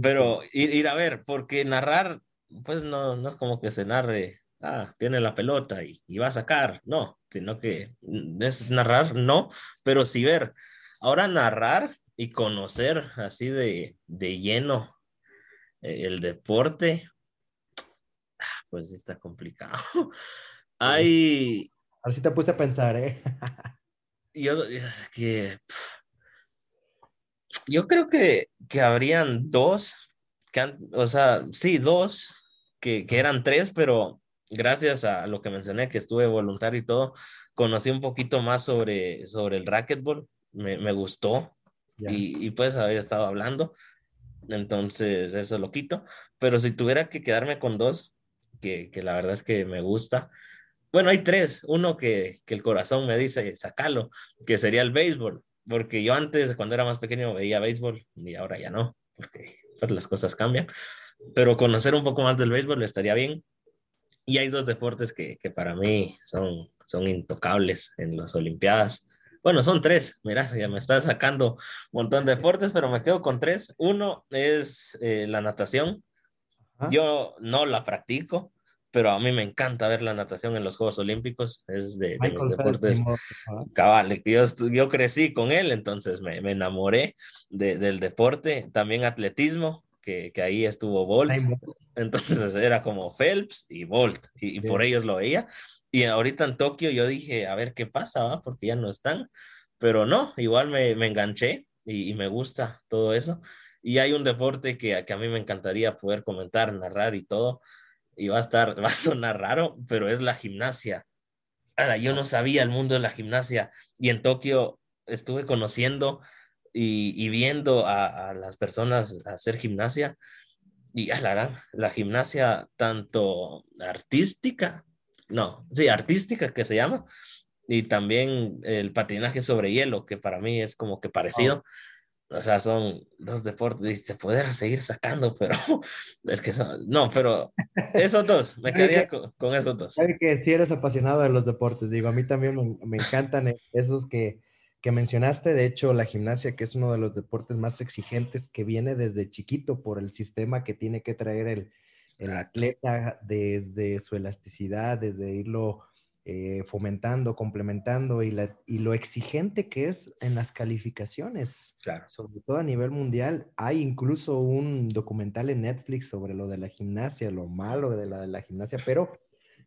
Pero ir, ir, a ver, porque narrar, pues no, no es como que se narre, ah, tiene la pelota y, y va a sacar, no, sino que es narrar, no, pero sí ver. Ahora narrar y conocer así de, de lleno eh, el deporte, pues está complicado. Hay... A ver si te puse a pensar, ¿eh? yo, que, yo creo que, que habrían dos, que o sea, sí, dos, que, que eran tres, pero gracias a lo que mencioné, que estuve voluntario y todo, conocí un poquito más sobre, sobre el racquetball, me, me gustó y, y, pues había estado hablando, entonces eso lo quito, pero si tuviera que quedarme con dos, que, que la verdad es que me gusta, bueno, hay tres, uno que, que el corazón me dice, sacalo, que sería el béisbol, porque yo antes, cuando era más pequeño, veía béisbol y ahora ya no, porque pues, las cosas cambian, pero conocer un poco más del béisbol estaría bien. Y hay dos deportes que, que para mí son, son intocables en las Olimpiadas, bueno, son tres, mira, ya me está sacando un montón de deportes, pero me quedo con tres. Uno es eh, la natación. Yo no la practico, pero a mí me encanta ver la natación en los Juegos Olímpicos. Es de, de deportes cabal. Yo, yo crecí con él, entonces me, me enamoré de, del deporte. También atletismo, que, que, ahí estuvo Bolt. Entonces era como Phelps y Bolt, y, y por ellos lo veía. Y ahorita en Tokio yo dije, a ver qué pasa, porque ya no están. Pero no, igual me, me enganché y, me gusta todo eso. Y hay un deporte que, que a mí me encantaría poder comentar, narrar y todo. Y va a estar, va a sonar raro, pero es la gimnasia. Ahora, yo no sabía el mundo de la gimnasia y en Tokio estuve conociendo y, y viendo a, a, las personas hacer gimnasia y la, la gimnasia tanto artística no, sí, artística que se llama, y también el patinaje sobre hielo, que para mí es como que parecido. O sea, son dos deportes y se puede seguir sacando, pero es que son, no, pero esos dos, me quedaría con, esos dos. Sabe que si eres apasionado de los deportes, digo, a mí también me, me encantan esos que, que mencionaste, de hecho, la gimnasia, que es uno de los deportes más exigentes que viene desde chiquito por el sistema que tiene que traer el, el atleta desde su elasticidad, desde irlo eh, fomentando, complementando y, la, y, lo exigente que es en las calificaciones, claro. sobre todo a nivel mundial. Hay incluso un documental en Netflix sobre lo de la gimnasia, lo malo de la, de la gimnasia, pero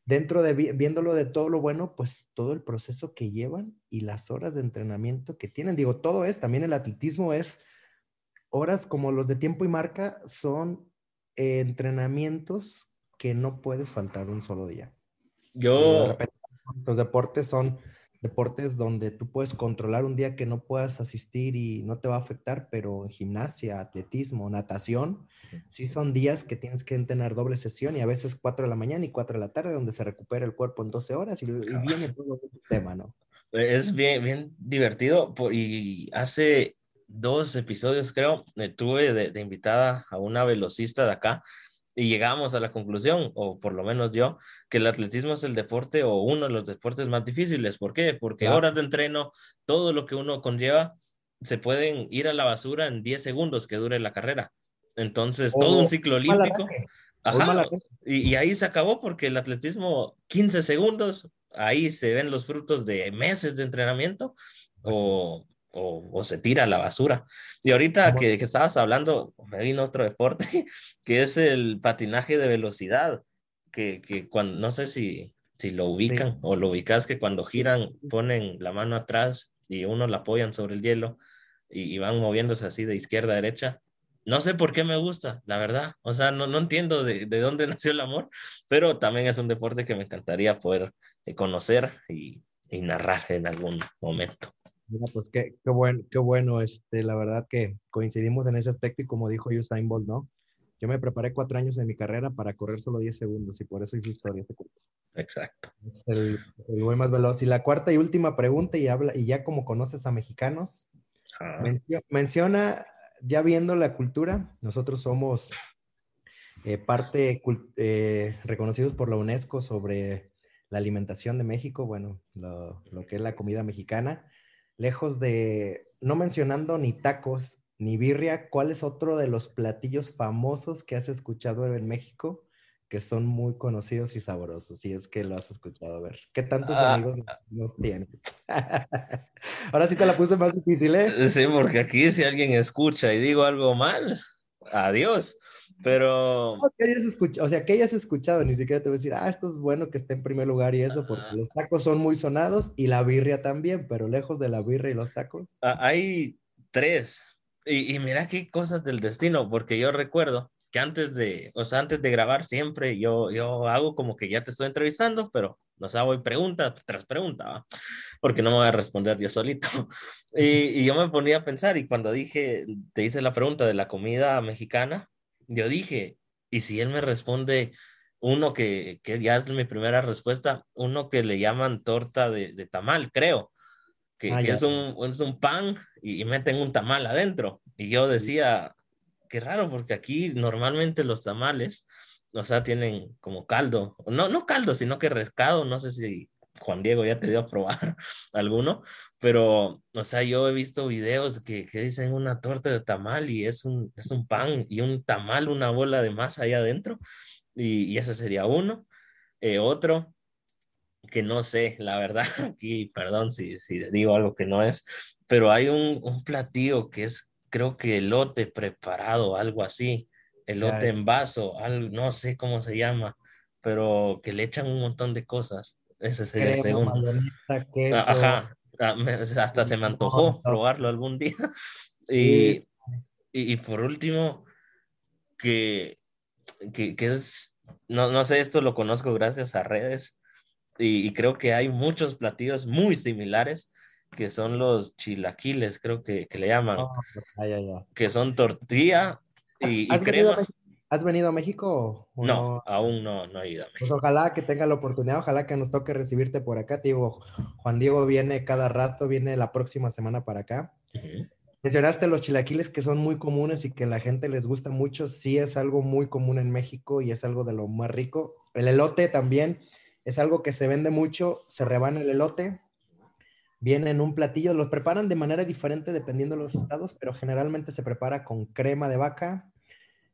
dentro de viéndolo de todo lo bueno, pues todo el proceso que llevan y las horas de entrenamiento que tienen. Digo, todo es, también el atletismo es horas como los de tiempo y marca, son entrenamientos que no puedes faltar un solo día. Yo... estos deportes son deportes donde tú puedes controlar un día que no puedas asistir y no te va a afectar, pero en gimnasia, atletismo, natación, sí son días que tienes que entrenar doble sesión y a veces 4 de la mañana y 4 de la tarde, donde se recupera el cuerpo en 12 horas y, y viene todo el sistema, ¿no? Es bien, bien divertido y hace dos episodios, creo, tuve de, invitada a una velocista de acá y llegamos a la conclusión, o por lo menos yo, que el atletismo es el deporte o uno de los deportes más difíciles. ¿Por qué? Porque horas de entreno, todo lo que uno conlleva, se pueden ir a la basura en 10 segundos que dure la carrera. Entonces, todo un ciclo olímpico. y, y, ahí se acabó porque el atletismo, 15 segundos, ahí se ven los frutos de meses de entrenamiento o, o, se tira a la basura. Y ahorita que, que, estabas hablando, me vino otro deporte, que es el patinaje de velocidad, que, que cuando, no sé si, si lo ubican o lo ubicas, que cuando giran ponen la mano atrás y uno la apoyan sobre el hielo y, van moviéndose así de izquierda a derecha. No sé por qué me gusta, la verdad. O sea, no, no entiendo de, de dónde nació el amor, pero también es un deporte que me encantaría poder eh, conocer y, y narrar en algún momento. Mira, pues qué, qué, bueno, qué bueno, este, la verdad que coincidimos en ese aspecto y como dijo Usain Bolt, ¿no? Yo me preparé cuatro años en mi carrera para correr solo 10 segundos y por eso hice historia. Exacto. Es el, el más veloz. Y la cuarta y última pregunta, y, habla, y ya como conoces a mexicanos, menciona, ya viendo la cultura, nosotros somos eh, parte eh, reconocidos por la UNESCO sobre la alimentación de México, bueno, lo, lo, que es la comida mexicana, lejos de, no mencionando ni tacos ni birria, ¿cuál es otro de los platillos famosos que has escuchado en México que son muy conocidos y sabrosos? Si es que lo has escuchado, a ver, ¿qué tantos ah, amigos nos tienes? Ahora sí te la puse más difícil, ¿eh? Sí, porque aquí si alguien escucha y digo algo mal, adiós. Pero. o sea, que hayas escuchado, ni siquiera te voy a decir, ah, esto es bueno que esté en primer lugar y eso, porque los tacos son muy sonados y la birria también, pero lejos de la birria y los tacos. Ah, hay tres. Y, y, mira qué cosas del destino, porque yo recuerdo que antes de, o sea, antes de grabar siempre yo, yo hago como que ya te estoy entrevistando, pero no sea, voy pregunta tras pregunta, porque no me voy a responder yo solito. Y, y yo me ponía a pensar y cuando dije, te hice la pregunta de la comida mexicana, yo dije, y si él me responde uno que, que ya es mi primera respuesta, uno que le llaman torta de, de tamal, creo, que, ah, que es, un, es, un, pan y, meten un tamal adentro. Y yo decía, qué raro, porque aquí normalmente los tamales, o sea, tienen como caldo, no, no caldo, sino que rescado, no sé si Juan Diego ya te dio a probar alguno, pero, o sea, yo he visto videos que, que, dicen una torta de tamal y es un, es un pan y un tamal, una bola de masa ahí adentro, y, y ese sería uno. Eh, otro, que no sé, la verdad, aquí, perdón si, si digo algo que no es, pero hay un, un platillo que es, creo que elote preparado, algo así, elote en vaso, algo, no sé cómo se llama, pero que le echan un montón de cosas. Ese sería el segundo. Ah, ajá, ah, hasta se me antojó probarlo algún día. Y, y, por último, que, que, que, es, no, no sé, esto lo conozco gracias a redes y, creo que hay muchos platillos muy similares que son los chilaquiles, creo que, que le llaman, oh, que son tortilla y, y crema. ¿Has venido a México? no, aún no, no he ido a México. Pues ojalá que tenga la oportunidad, ojalá que nos toque recibirte por acá. Te digo, Juan Diego viene cada rato, viene la próxima semana para acá. Mencionaste los chilaquiles que son muy comunes y que la gente les gusta mucho. Sí, es algo muy común en México y es algo de lo más rico. El elote también es algo que se vende mucho. Se rebana el elote, viene en un platillo. Los preparan de manera diferente dependiendo de los estados, pero generalmente se prepara con crema de vaca,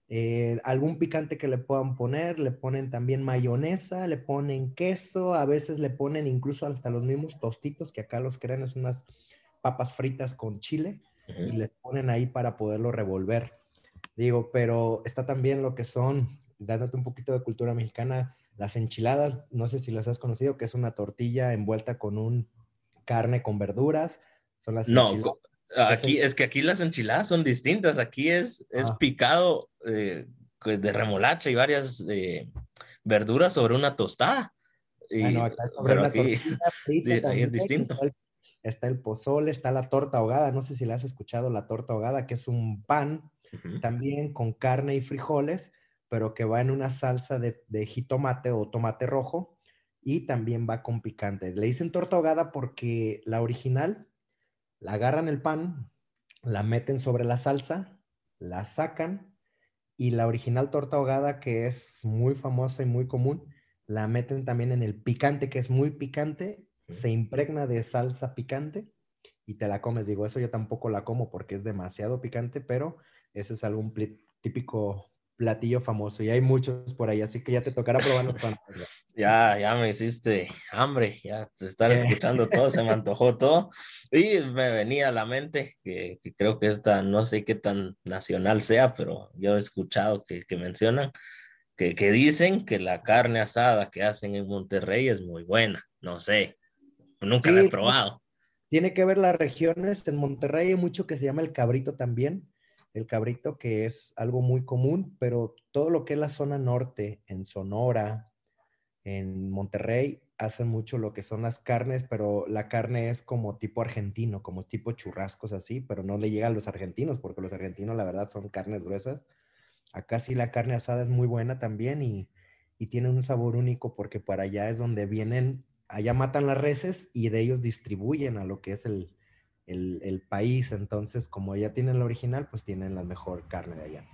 eh, algún picante que le puedan poner, le ponen también mayonesa, le ponen queso, a veces le ponen incluso hasta los mismos tostitos, que acá los crean, es unas papas fritas con chile, y les ponen ahí para poderlo revolver. Digo, pero está también lo que son, dándote un poquito de cultura mexicana, las enchiladas, no sé si las has conocido, que es una tortilla envuelta con un carne con verduras. Son las no, Aquí es que aquí las enchiladas son distintas. Aquí es, es ah. picado eh, pues, de remolacha y varias eh, verduras sobre una tostada. Y, bueno, acá sobre una aquí, frita es distinto. Está el, pozole, está la torta ahogada. No sé si la has escuchado, la torta ahogada, que es un pan también con carne y frijoles, pero que va en una salsa de, de jitomate o tomate rojo y también va con picante. Le dicen torta ahogada porque la original la agarran el pan, la meten sobre la salsa, la sacan y la original torta ahogada, que es muy famosa y muy común, la meten también en el picante, que es muy picante, se impregna de salsa picante y te la comes. Digo, eso yo tampoco la como porque es demasiado picante, pero ese es algún típico platillo famoso y hay muchos por ahí, así que ya te tocará probarlos cuando. Ya, ya me hiciste hambre, ya te están escuchando todo, se me antojó todo y me venía a la mente que, creo que esta, no sé qué tan nacional sea, pero yo he escuchado que, que mencionan que, que, dicen que la carne asada que hacen en Monterrey es muy buena, no sé, nunca la he probado. Tiene que ver las regiones, en Monterrey hay mucho que se llama el cabrito también, el cabrito, que es algo muy común, pero todo lo que es la zona norte, en Sonora, en Monterrey, hacen mucho lo que son las carnes, pero la carne es como tipo argentino, como tipo churrascos así, pero no le llega a los argentinos, porque los argentinos la verdad son carnes gruesas. Acá sí la carne asada es muy buena también y, y tiene un sabor único porque para allá es donde vienen, allá matan las reses y de ellos distribuyen a lo que es el, el, país. Entonces, como ya tienen la original, pues tienen la mejor carne de allá.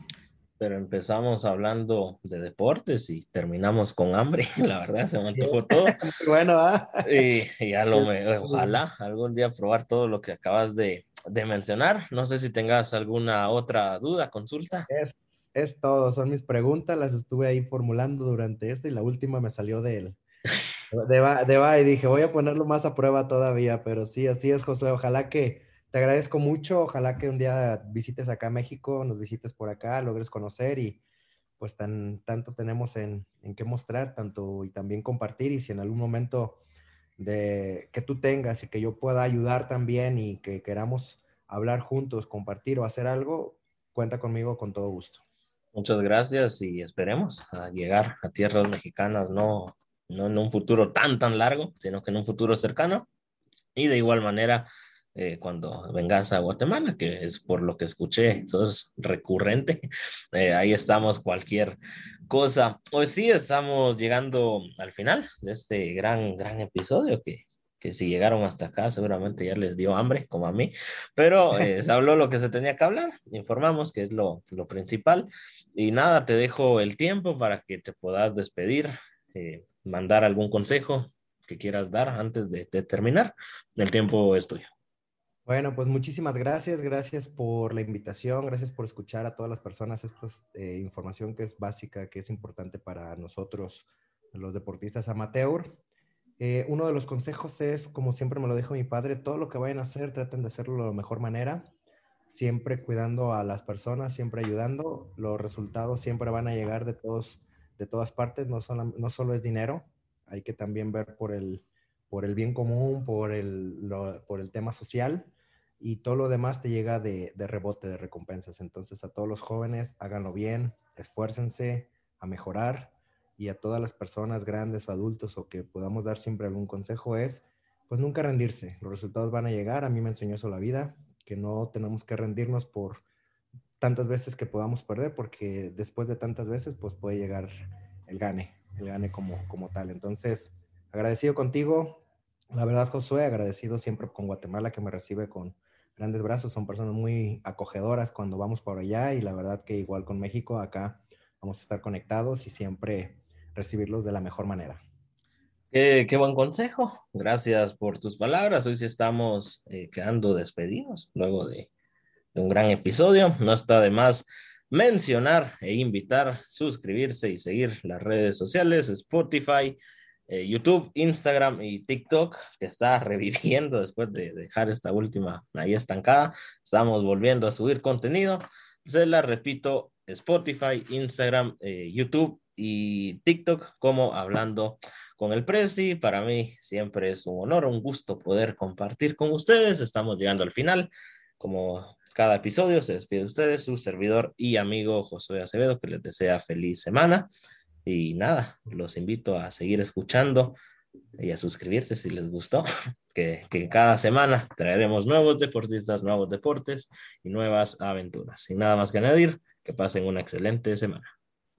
Pero empezamos hablando de deportes y terminamos con hambre. La verdad, se me antojó todo. bueno, ¿ah? Y, ya lo me, ojalá algún día probar todo lo que acabas de, de mencionar. No sé si tengas alguna otra duda, consulta. Es, es, todo, son mis preguntas, las estuve ahí formulando durante esto y la última me salió de él. De va, y dije, voy a ponerlo más a prueba todavía, pero sí, así es, José. Ojalá que te agradezco mucho. Ojalá que un día visites acá a México, nos visites por acá, logres conocer y pues tan, tanto tenemos en, en qué mostrar, tanto y también compartir. Y si en algún momento de que tú tengas y que yo pueda ayudar también y que queramos hablar juntos, compartir o hacer algo, cuenta conmigo con todo gusto. Muchas gracias y esperemos a llegar a tierras mexicanas, no no en un futuro tan, tan largo, sino que en un futuro cercano. Y de igual manera, eh, cuando vengas a Guatemala, que es por lo que escuché, eso es recurrente, eh, ahí estamos cualquier cosa. Hoy sí estamos llegando al final de este gran, gran episodio que, que si llegaron hasta acá seguramente ya les dio hambre, como a mí, pero eh, se habló lo que se tenía que hablar, informamos que es lo, lo principal. Y nada, te dejo el tiempo para que te puedas despedir mandar algún consejo que quieras dar antes de, terminar. El tiempo es tuyo. Bueno, pues muchísimas gracias, gracias por la invitación, gracias por escuchar a todas las personas. Esta es eh, información que es básica, que es importante para nosotros, los deportistas amateur. Eh, uno de los consejos es, como siempre me lo dijo mi padre, todo lo que vayan a hacer, traten de hacerlo de la mejor manera, siempre cuidando a las personas, siempre ayudando. Los resultados siempre van a llegar de todos de todas partes, no solo, no solo es dinero, hay que también ver por el, por el bien común, por el, por el tema social y todo lo demás te llega de, de, rebote, de recompensas. Entonces a todos los jóvenes, háganlo bien, esfuércense a mejorar y a todas las personas grandes o adultos o que podamos dar siempre algún consejo es, pues nunca rendirse. Los resultados van a llegar. A mí me enseñó eso la vida, que no tenemos que rendirnos por tantas veces que podamos perder, porque después de tantas veces, pues puede llegar el gane, el gane como, como tal. Entonces, agradecido contigo, la verdad, Josué, agradecido siempre con Guatemala que me recibe con grandes brazos, son personas muy acogedoras cuando vamos por allá y la verdad que igual con México, acá vamos a estar conectados y siempre recibirlos de la mejor manera. qué buen consejo. Gracias por tus palabras. Hoy sí estamos eh, quedando despedidos luego de, un gran episodio. No está de más mencionar e invitar, suscribirse y seguir las redes sociales, Spotify, eh, YouTube, Instagram y TikTok, que está reviviendo después de dejar esta última ahí estancada. Estamos volviendo a subir contenido. Se la repito, Spotify, Instagram, eh, YouTube y TikTok como hablando con el Prezi. Para mí siempre es un honor, un gusto poder compartir con ustedes. Estamos llegando al final. Como cada episodio. Se despide de ustedes, su servidor y amigo Josué Acevedo, que les desea feliz semana. Y nada, los invito a seguir escuchando y a suscribirse si les gustó, que, que cada semana traeremos nuevos deportistas, nuevos deportes y nuevas aventuras. Sin nada más que añadir, que pasen una excelente semana.